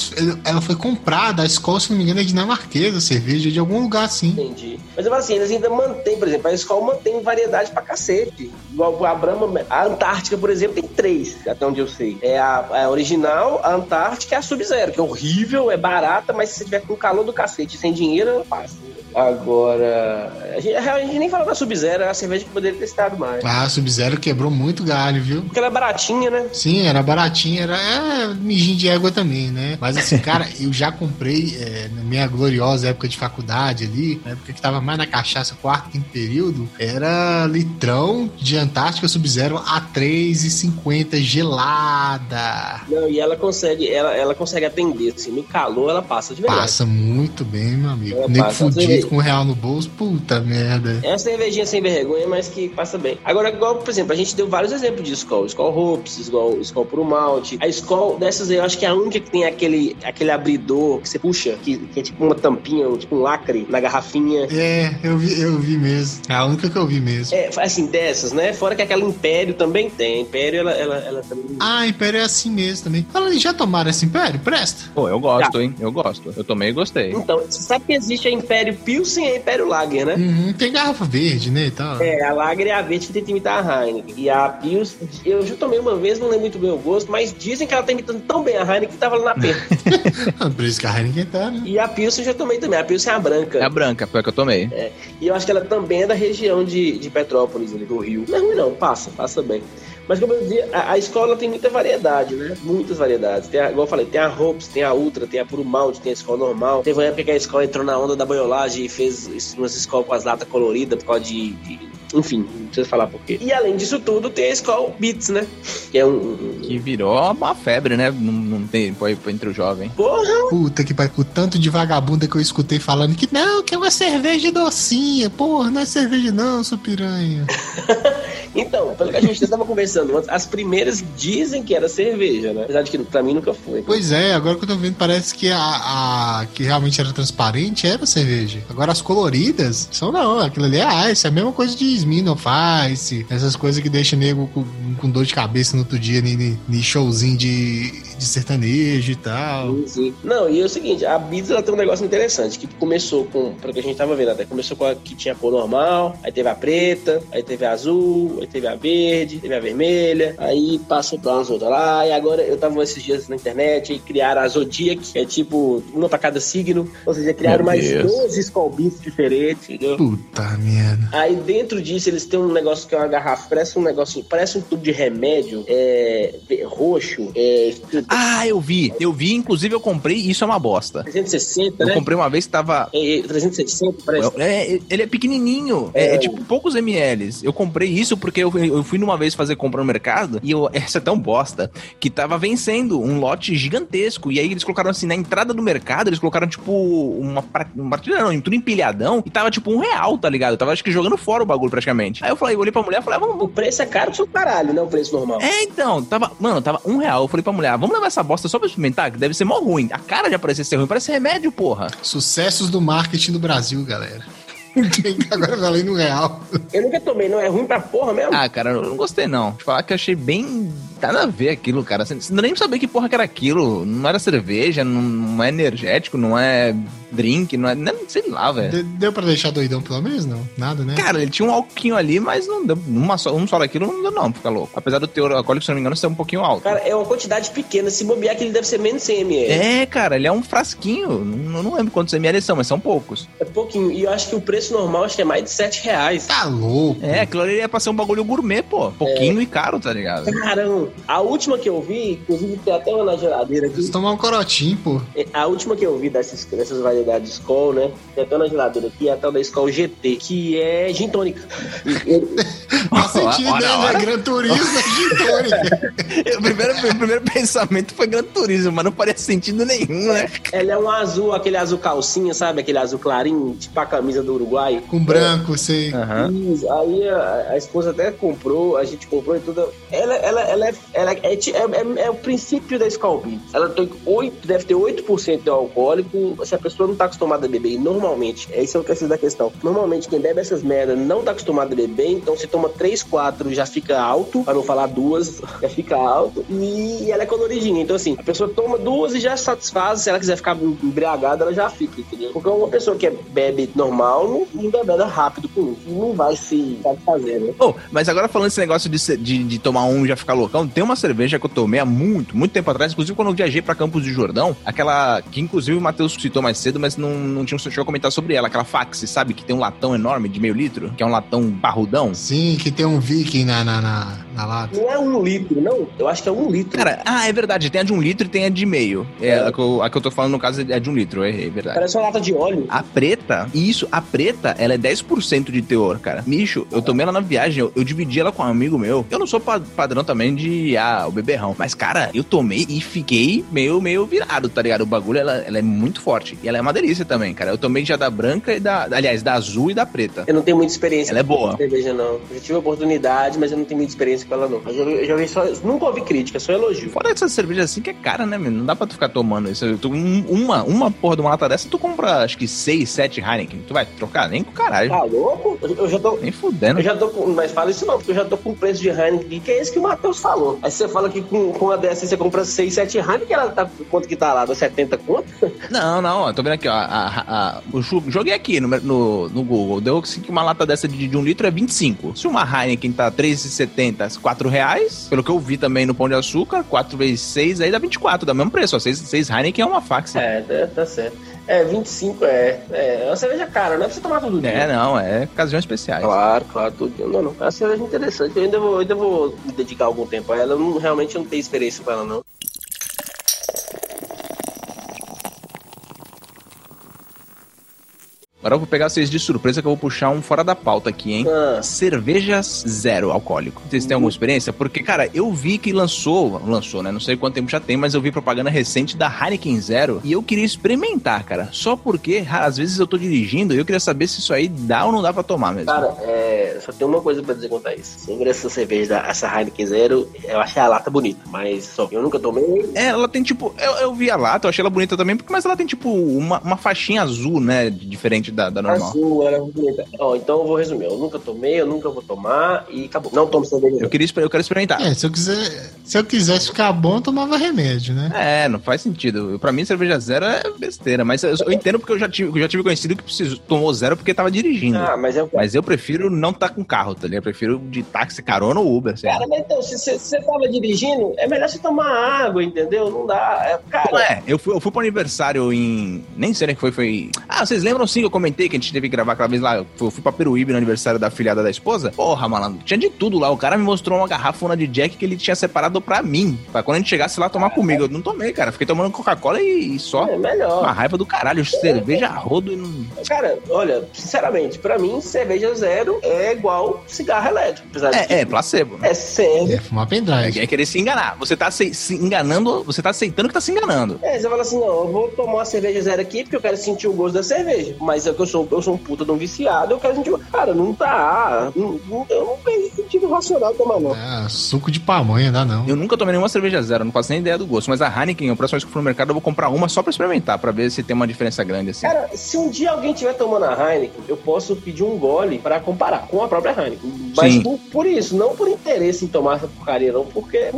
ela foi comprada. A escola, se não me engano, é dinamarquesa, a cerveja, de algum lugar assim. Entendi. Mas eu falo assim, eles ainda mantêm, por exemplo, a escola mantém variedade pra cacete. Igual o Abraham, a Antártica, por exemplo, tem três, até onde eu sei. É a, a original, a Antártica e a Sub-Zero, que é horrível, é barata, mas se você tiver com calor do cacete e sem dinheiro, ela passa. Agora, a gente, a gente nem falou da Sub-Zero, é a cerveja que poderia ter estado mais. Ah, a Sub-Zero quebrou muito galho, viu? Porque ela é baratinha, né? Sim, era baratinha, era é, mijinho de égua também, né? Mas assim, cara, eu já comprei é, na minha gloriosa época de faculdade ali, na época que tava mais na cachaça, quarto, quinto período, era litrão de Antártica Sub-Zero a 3,50 gelada. Não, e ela consegue, ela, ela consegue atender, assim, no calor ela passa de verdade. Passa muito bem, meu amigo. É, Nego passa, com um real no bolso, puta merda. É uma cervejinha sem vergonha, mas que passa bem. Agora, igual, por exemplo, a gente deu vários exemplos de Skol. Skol Hopes, Skol, Skol Puro Malte. A Skol, dessas aí, eu acho que é a única que tem aquele, aquele abridor que você puxa, que, que é tipo uma tampinha, tipo um lacre na garrafinha. É, eu vi, eu vi mesmo. É a única que eu vi mesmo. É, assim, dessas, né? Fora que aquela Império também tem. A Império, ela, ela, ela também... Ah, Império é assim mesmo também. Fala, já tomaram esse Império? Presta. Pô, eu gosto, hein? Eu gosto. Eu tomei e gostei. Então, você sabe que existe a Império Pilsen a Império Lager, né? Uhum, tem garrafa verde, né, e tal. É, a Lager é a verde que tenta imitar a Heineken. E a Pilsen, eu já tomei uma vez, não lembro muito bem o gosto, mas dizem que ela tá imitando tão bem a Heineken que tava lá na pena. Por isso que a Heineken tá, né? e a Pilsen eu já tomei também. A Pilsen é a branca. É a branca, foi a que eu tomei. É, e eu acho que ela também é da região de, de Petrópolis, ali do Rio. Não é ruim não, passa, passa bem. Mas como eu dizia, a, a escola tem muita variedade, né? Muitas variedades. Tem a, igual eu falei, tem a Hopes, tem a Ultra, tem a Puro Malte, tem a escola normal. Teve uma época que a escola entrou na onda da boiolagem e fez umas escolas com as latas coloridas por causa de... de- enfim, não precisa falar por quê. E além disso tudo, tem a escola Beats, né? Que é um... Que virou uma febre, né? Não, não tem, entre o jovem. Porra! Puta que pariu, o tanto de vagabunda que eu escutei falando que não, que é uma cerveja docinha. Porra, não é cerveja não, sua piranha. Então, pelo que a gente tava conversando antes, as primeiras dizem que era cerveja, né? Apesar de que pra mim nunca foi. Pois é, agora que eu tô vendo, parece que a, a- que realmente era transparente era cerveja. Agora as coloridas são não, aquilo ali é ice, é a mesma coisa de Smirnoff Ice, essas coisas que deixam nego com, com dor de cabeça no outro dia, nem showzinho de, de sertanejo e tal. Sim, sim. Não, e é o seguinte, a Beats ela tem um negócio interessante, que começou com, pelo que a gente tava vendo até, começou com a que tinha cor normal, aí teve a preta, aí teve a azul, aí teve a verde, teve a vermelha, aí passou pra umas outras lá, e agora eu tava esses dias na internet e criaram a Zodiac, que é tipo uma pra cada signo, ou seja, criaram Meu mais Deus. 12 Skull Beats diferentes, entendeu? Puta merda. Aí dentro disso eles têm um negócio que é uma garrafa, parece um negócio, parece um tubo de remédio, é, roxo, é, Ah, eu vi. Eu vi, inclusive eu comprei e isso é uma bosta. 360, Eu né? comprei uma vez que tava. É, é, 360, parece. É, ele é pequenininho, é, É. é tipo poucos ml. Eu comprei isso porque eu, eu fui numa vez fazer compra no mercado e eu, essa é tão bosta que tava vencendo um lote gigantesco. E aí eles colocaram assim, na entrada do mercado, eles colocaram tipo uma, prateleira, não, tudo empilhadão e tava tipo um real, tá ligado? Eu tava acho que jogando fora o bagulho praticamente. Aí eu falei, eu olhei pra mulher e falei, ah, vamos, O preço é caro que o caralho, não é o preço normal. é, então, tava. Mano, tava um real. Eu falei pra mulher, ah, vamos levar essa bosta só pra experimentar, que deve ser mó ruim. A cara já parecia ser ruim, parece remédio, porra. Sucessos do marketing do Brasil, galera. Agora valendo um real. Eu nunca tomei, não é ruim pra porra mesmo? Ah, cara, eu não gostei não. Te falar que eu achei bem. Nada a ver aquilo, cara. Você não nem sabia que porra que era aquilo. Não era cerveja, não, é energético, não é drink, não é. nem- sei lá, velho. De- Deu pra deixar doidão pelo menos? Não, nada, né? Cara, ele tinha um alquinho ali, mas não deu. Uma só, um só daquilo não deu, não, pra ficar louco. Apesar do teor alcoólico, se eu não me engano, ser um pouquinho alto. Cara, é uma quantidade pequena. Se bobear que ele deve ser menos de 100 ml. É, cara, ele é um frasquinho. Não, não lembro quantos ml são, mas são poucos. É pouquinho. E eu acho que o preço preço normal acho que é mais de 7 reais. Tá louco. É, aquilo ali ia pra ser um bagulho gourmet, pô. Pouquinho e caro, tá ligado? Caramba, a última que eu vi, inclusive tem até uma na geladeira aqui. Preciso tomar um corotinho, pô. É, A última que eu vi dessas, dessas variedades de Skol, né? Tem até na geladeira aqui, é a tal da Skol GT, que é gin tônica. Faz sentido, né? né? Gran Turismo é gin tônica. o, primeiro, o primeiro pensamento foi Gran Turismo, mas não faria sentido nenhum, né? Ela é um azul, aquele azul calcinha, sabe? Aquele azul clarinho, tipo a camisa do Uruguai. Com branco, sei. Isso, aí a, a esposa até comprou, a gente comprou e tudo. Ela, ela, ela, é, ela é, é, é- é o princípio da Beats. Ela tem 8, deve ter 8% de alcoólico. Se a pessoa não tá acostumada a beber, e normalmente, esse é o que da questão. Normalmente, quem bebe essas merdas não tá acostumado a beber, então se toma 3, 4 já fica alto, pra não falar duas, já fica alto. E ela é coloridinha. Então, assim, a pessoa toma duas e já satisfaz. Se ela quiser ficar embriagada, ela já fica, entendeu? Porque uma pessoa que é- bebe normal não, não bebe rápido com isso. Não vai se satisfazer, né? Oh, mas agora falando esse negócio de, de, de tomar um e já ficar loucão, tem uma cerveja que eu tomei há muito, muito tempo atrás, inclusive quando eu viajei pra Campos de Jordão, aquela que inclusive o Matheus citou mais cedo, mas não, não tinha chegou a comentar sobre ela, aquela fax, sabe? Que tem um latão enorme de meio litro, que é um latão parrudão. Sim, que tem um viking na, na, na, na lata. Não é um litro, não. Eu acho que é um litro. Cara, ah, é verdade, tem a de um litro e tem a de meio. É, A, que eu, a que eu tô falando no caso é de um litro, é, é verdade. Parece uma lata de óleo. A preta, isso, a preta, ela é 10% de teor, cara. Bicho, eu tomei ela na viagem, eu, eu dividi ela com um amigo meu. Eu não sou pa- padrão também de, ah, o beberrão. Mas, cara, eu tomei e fiquei meio, meio virado, tá ligado? O bagulho, ela, ela é muito forte. E ela é uma delícia também, cara. Eu tomei já da branca e da, aliás, da azul e da preta. Eu não tenho muita experiência Ela é boa. cerveja, não. Eu já tive oportunidade, mas eu não tenho muita experiência com ela, não. Mas eu, eu já vi só. Nunca ouvi crítica, só elogio. Fora essa cerveja assim que é cara, né, meu? Não dá pra tu ficar tomando isso. Tu, um- uma, uma porra de uma lata dessa, tu compra acho que 6, 7 Heineken. Tu vai trocar? Nem com caralho. Tá louco? Eu, eu já tô. Nem fudendo. Eu já tô com. Mas fala isso não, porque eu já tô com preço de Heineken, que é esse que o Matheus falou. Aí você fala que com, com uma dessa você compra 6, 7 Heineken, ela tá. Quanto que tá lá? Dá 70 conto? Não, não, ó, tô vendo aqui, ó. a- a- a- ju- joguei aqui no, no, no Google. Deu assim que uma lata dessa de, de um litro é 25. Se uma Heineken tá 3,70, 4 reais. Pelo que eu vi também no Pão de Açúcar, 4 vezes 6, aí dá 24, dá o mesmo preço. Ó, 6, 6 Heineken é uma fax. É, tá, tá certo. É, 25 é. É, é uma cerveja cara, não é pra você tomar todo dia. É, não, é ocasiões especiais. Claro, claro, tudo. Não, não. É uma cerveja interessante. Eu ainda vou, ainda vou dedicar algum tempo a ela. Eu não, realmente não tenho experiência com ela, não. Agora eu vou pegar vocês de surpresa que eu vou puxar um fora da pauta aqui, hein? Ah, Cervejas zero alcoólico. Vocês têm alguma experiência? Porque, cara, eu vi que lançou, lançou, né? Não sei quanto tempo já tem, mas eu vi propaganda recente da Heineken Zero e eu queria experimentar, cara. Só porque, às vezes eu tô dirigindo e eu queria saber se isso aí dá ou não dá pra tomar mesmo. cara, é, só tem uma coisa pra dizer quanto a isso. Sobre essa cerveja, da- essa Heineken Zero, eu achei a lata bonita, mas só eu nunca tomei. É, ela tem tipo. Eu, eu vi a lata, eu achei ela bonita também, mas ela tem tipo uma, uma faixinha azul, né? Diferente da, da normal. Azul, era bonita. Ó, então eu vou resumir. Eu nunca tomei, eu nunca vou tomar e acabou. Não tomo cerveja. Eu, queria, eu quero experimentar. É, se eu, quiser, se eu quisesse ficar bom, eu tomava remédio, né? É, não faz sentido. Pra mim, cerveja zero é besteira. Mas eu, eu entendo porque eu já tive, eu já tive conhecido que precisou, tomou zero porque tava dirigindo. Ah, mas é o Mas eu prefiro não estar com carro, tá ligado? Eu prefiro de táxi, carona ou Uber. Cara, mas então, se você tava dirigindo, é melhor você tomar água, entendeu? Não dá. É, cara, Não é, eu fui, eu fui pro aniversário em. Nem sei nem que foi, foi. Ah, vocês lembram sim que eu comentei que a gente teve que gravar aquela vez lá? Eu fui, pra Peruíbe no aniversário da filhada da esposa? Porra, malandro, tinha de tudo lá. O cara me mostrou uma garrafona de Jack que ele tinha separado pra mim. Pra quando a gente chegasse lá tomar comigo. Eu não tomei, cara. Fiquei tomando Coca-Cola e, e só. é melhor. Uma raiva do caralho. Cerveja a rodo e não. Cara, olha, sinceramente, pra mim, cerveja zero é igual cigarro elétrico. Apesar de É, é, placebo. é sério. É fumar pendrive. É querer se enganar. Você tá se, se enganando, você tá aceitando que tá se enganando. É, você fala assim, não, eu vou tomar uma cerveja zero aqui porque eu quero sentir o gosto da cerveja. Mas é que eu sou, eu sou um puta de um viciado, eu quero sentir. Cara, não tá... Não, não- eu não vejo sentido racional tomar, não. Ah, suco de pamonha, dá não. Eu nunca tomei nenhuma cerveja zero, não faço nem ideia do gosto. Mas a Heineken, a próxima vez que eu for no mercado, eu vou comprar uma só pra experimentar, pra ver se tem uma diferença grande assim. Cara, se um dia alguém estiver tomando a Heineken, eu posso pedir um gole pra comparar com a própria Heineken. Mas por, por isso, não por interesse em tomar essa porcaria, não, porque...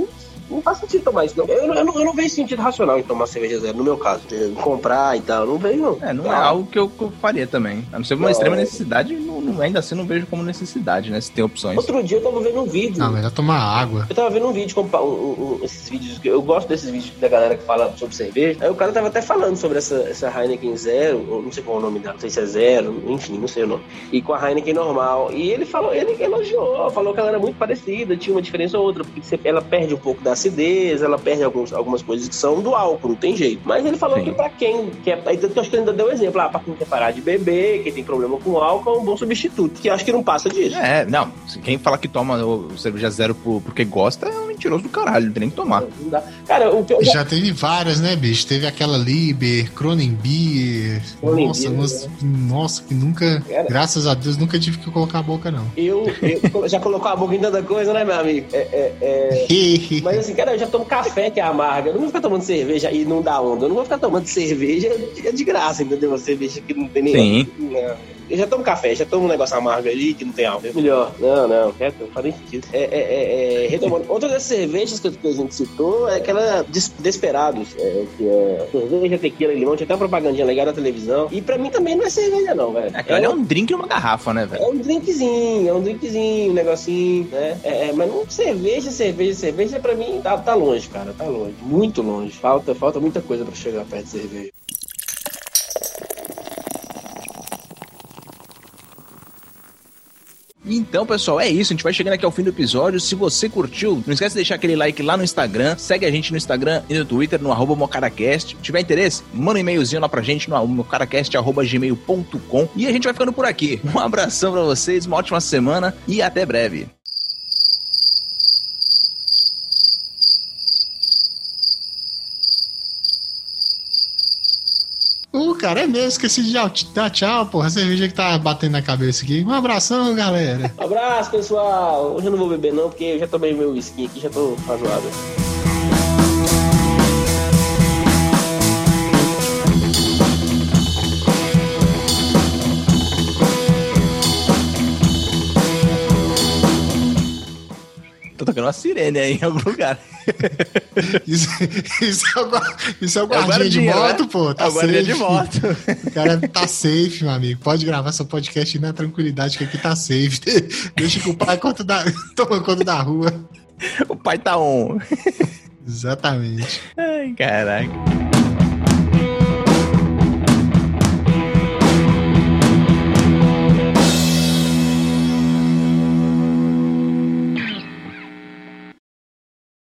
Não faz sentido tomar isso, não. Eu, eu, não, eu não vejo sentido racional em tomar cerveja zero, no meu caso. Comprar e tal. Não vejo, não. É, não é algo que eu, que eu faria também. A não ser uma Não. extrema necessidade, não, não- ainda assim não vejo como necessidade, né? Se tem opções. Outro dia eu tava vendo um vídeo. Não, melhor tomar água. Eu tava vendo um vídeo, um- um- um- esses vídeos, que eu gosto desses vídeos da galera que fala sobre cerveja. Aí o cara tava até falando sobre essa, essa Heineken Zero, ou não sei qual é o nome dela, não sei se é Zero, enfim, não sei o nome. E com a Heineken normal. E ele falou, ele elogiou, falou que ela era muito parecida, tinha uma diferença ou outra, porque você- ela perde um pouco da acidez, ela perde alguns, algumas coisas que são do álcool, não tem jeito. Mas ele falou Sim. que pra quem quer. Eu acho que ele ainda deu exemplo, ah, pra quem quer parar de beber, quem tem problema com álcool, é um bom substituto, que eu acho que não passa disso. É, não. Quem fala que toma o cerveja zero por- porque gosta é um mentiroso do caralho, não tem nem que tomar. Não dá. Cara, o que eu Já teve várias, né, bicho? Teve aquela Liber, Cronenbeer. Cronenbeer, Nossa, umas- nossa, que nunca, Cara. graças a Deus, nunca tive que colocar a boca, não. Eu, eu- já colocou a boca em tanta coisa, né, meu amigo? É, é, é... Mas assim, cara, eu já tomo café que é amarga. Eu não vou ficar tomando cerveja e não dá onda. Eu não vou ficar tomando cerveja de, de graça, entendeu? Cerveja que não tem nem. Sim. Não. Eu já tomo café, já tomo um negócio amargo ali que não tem álcool. Melhor. Não, não, quieto, não faz nem sentido. É, é, é, é, retomando. Outra das cervejas que, a gente citou é aquela Des- Desperados, é, que é cerveja, tequila e limão. Tinha até uma propagandinha legal na televisão. E pra mim também não é cerveja, não, velho. Aquilo ali é um drink numa garrafa, né, velho? É um drinkzinho, é um drinkzinho, um negocinho, né? É, é, mas não cerveja, cerveja, cerveja, pra mim tá, tá longe, cara, tá longe. Muito longe. Falta, falta muita coisa pra chegar perto de cerveja. Então, pessoal, é isso. A gente vai chegando aqui ao fim do episódio. Se você curtiu, não esquece de deixar aquele like lá no Instagram. Segue a gente no Instagram e no Twitter, no arroba mocaracast. Se tiver interesse, manda um e-mailzinho lá pra gente no mocaracast.gmail.com. E a gente vai ficando por aqui. Um abração pra vocês, uma ótima semana e até breve. Ô, cara, é mesmo, esqueci de dar tchau, porra. A cerveja que tá batendo na cabeça aqui. Um abração, galera. Abraço, pessoal. Hoje eu não vou beber, não, porque eu já tomei meu whisky aqui, já tô razoável. Tô tocando uma sirene aí em algum lugar. Isso, isso é o, isso é o É o guardinha de guardinha, moto, né? pô. Tá É o guardinha de safe. moto. O cara tá safe, meu amigo. Pode gravar seu podcast na tranquilidade que aqui tá safe. Deixa que o pai conta da, toma conta da rua. O pai tá on. Exatamente. Ai, caraca.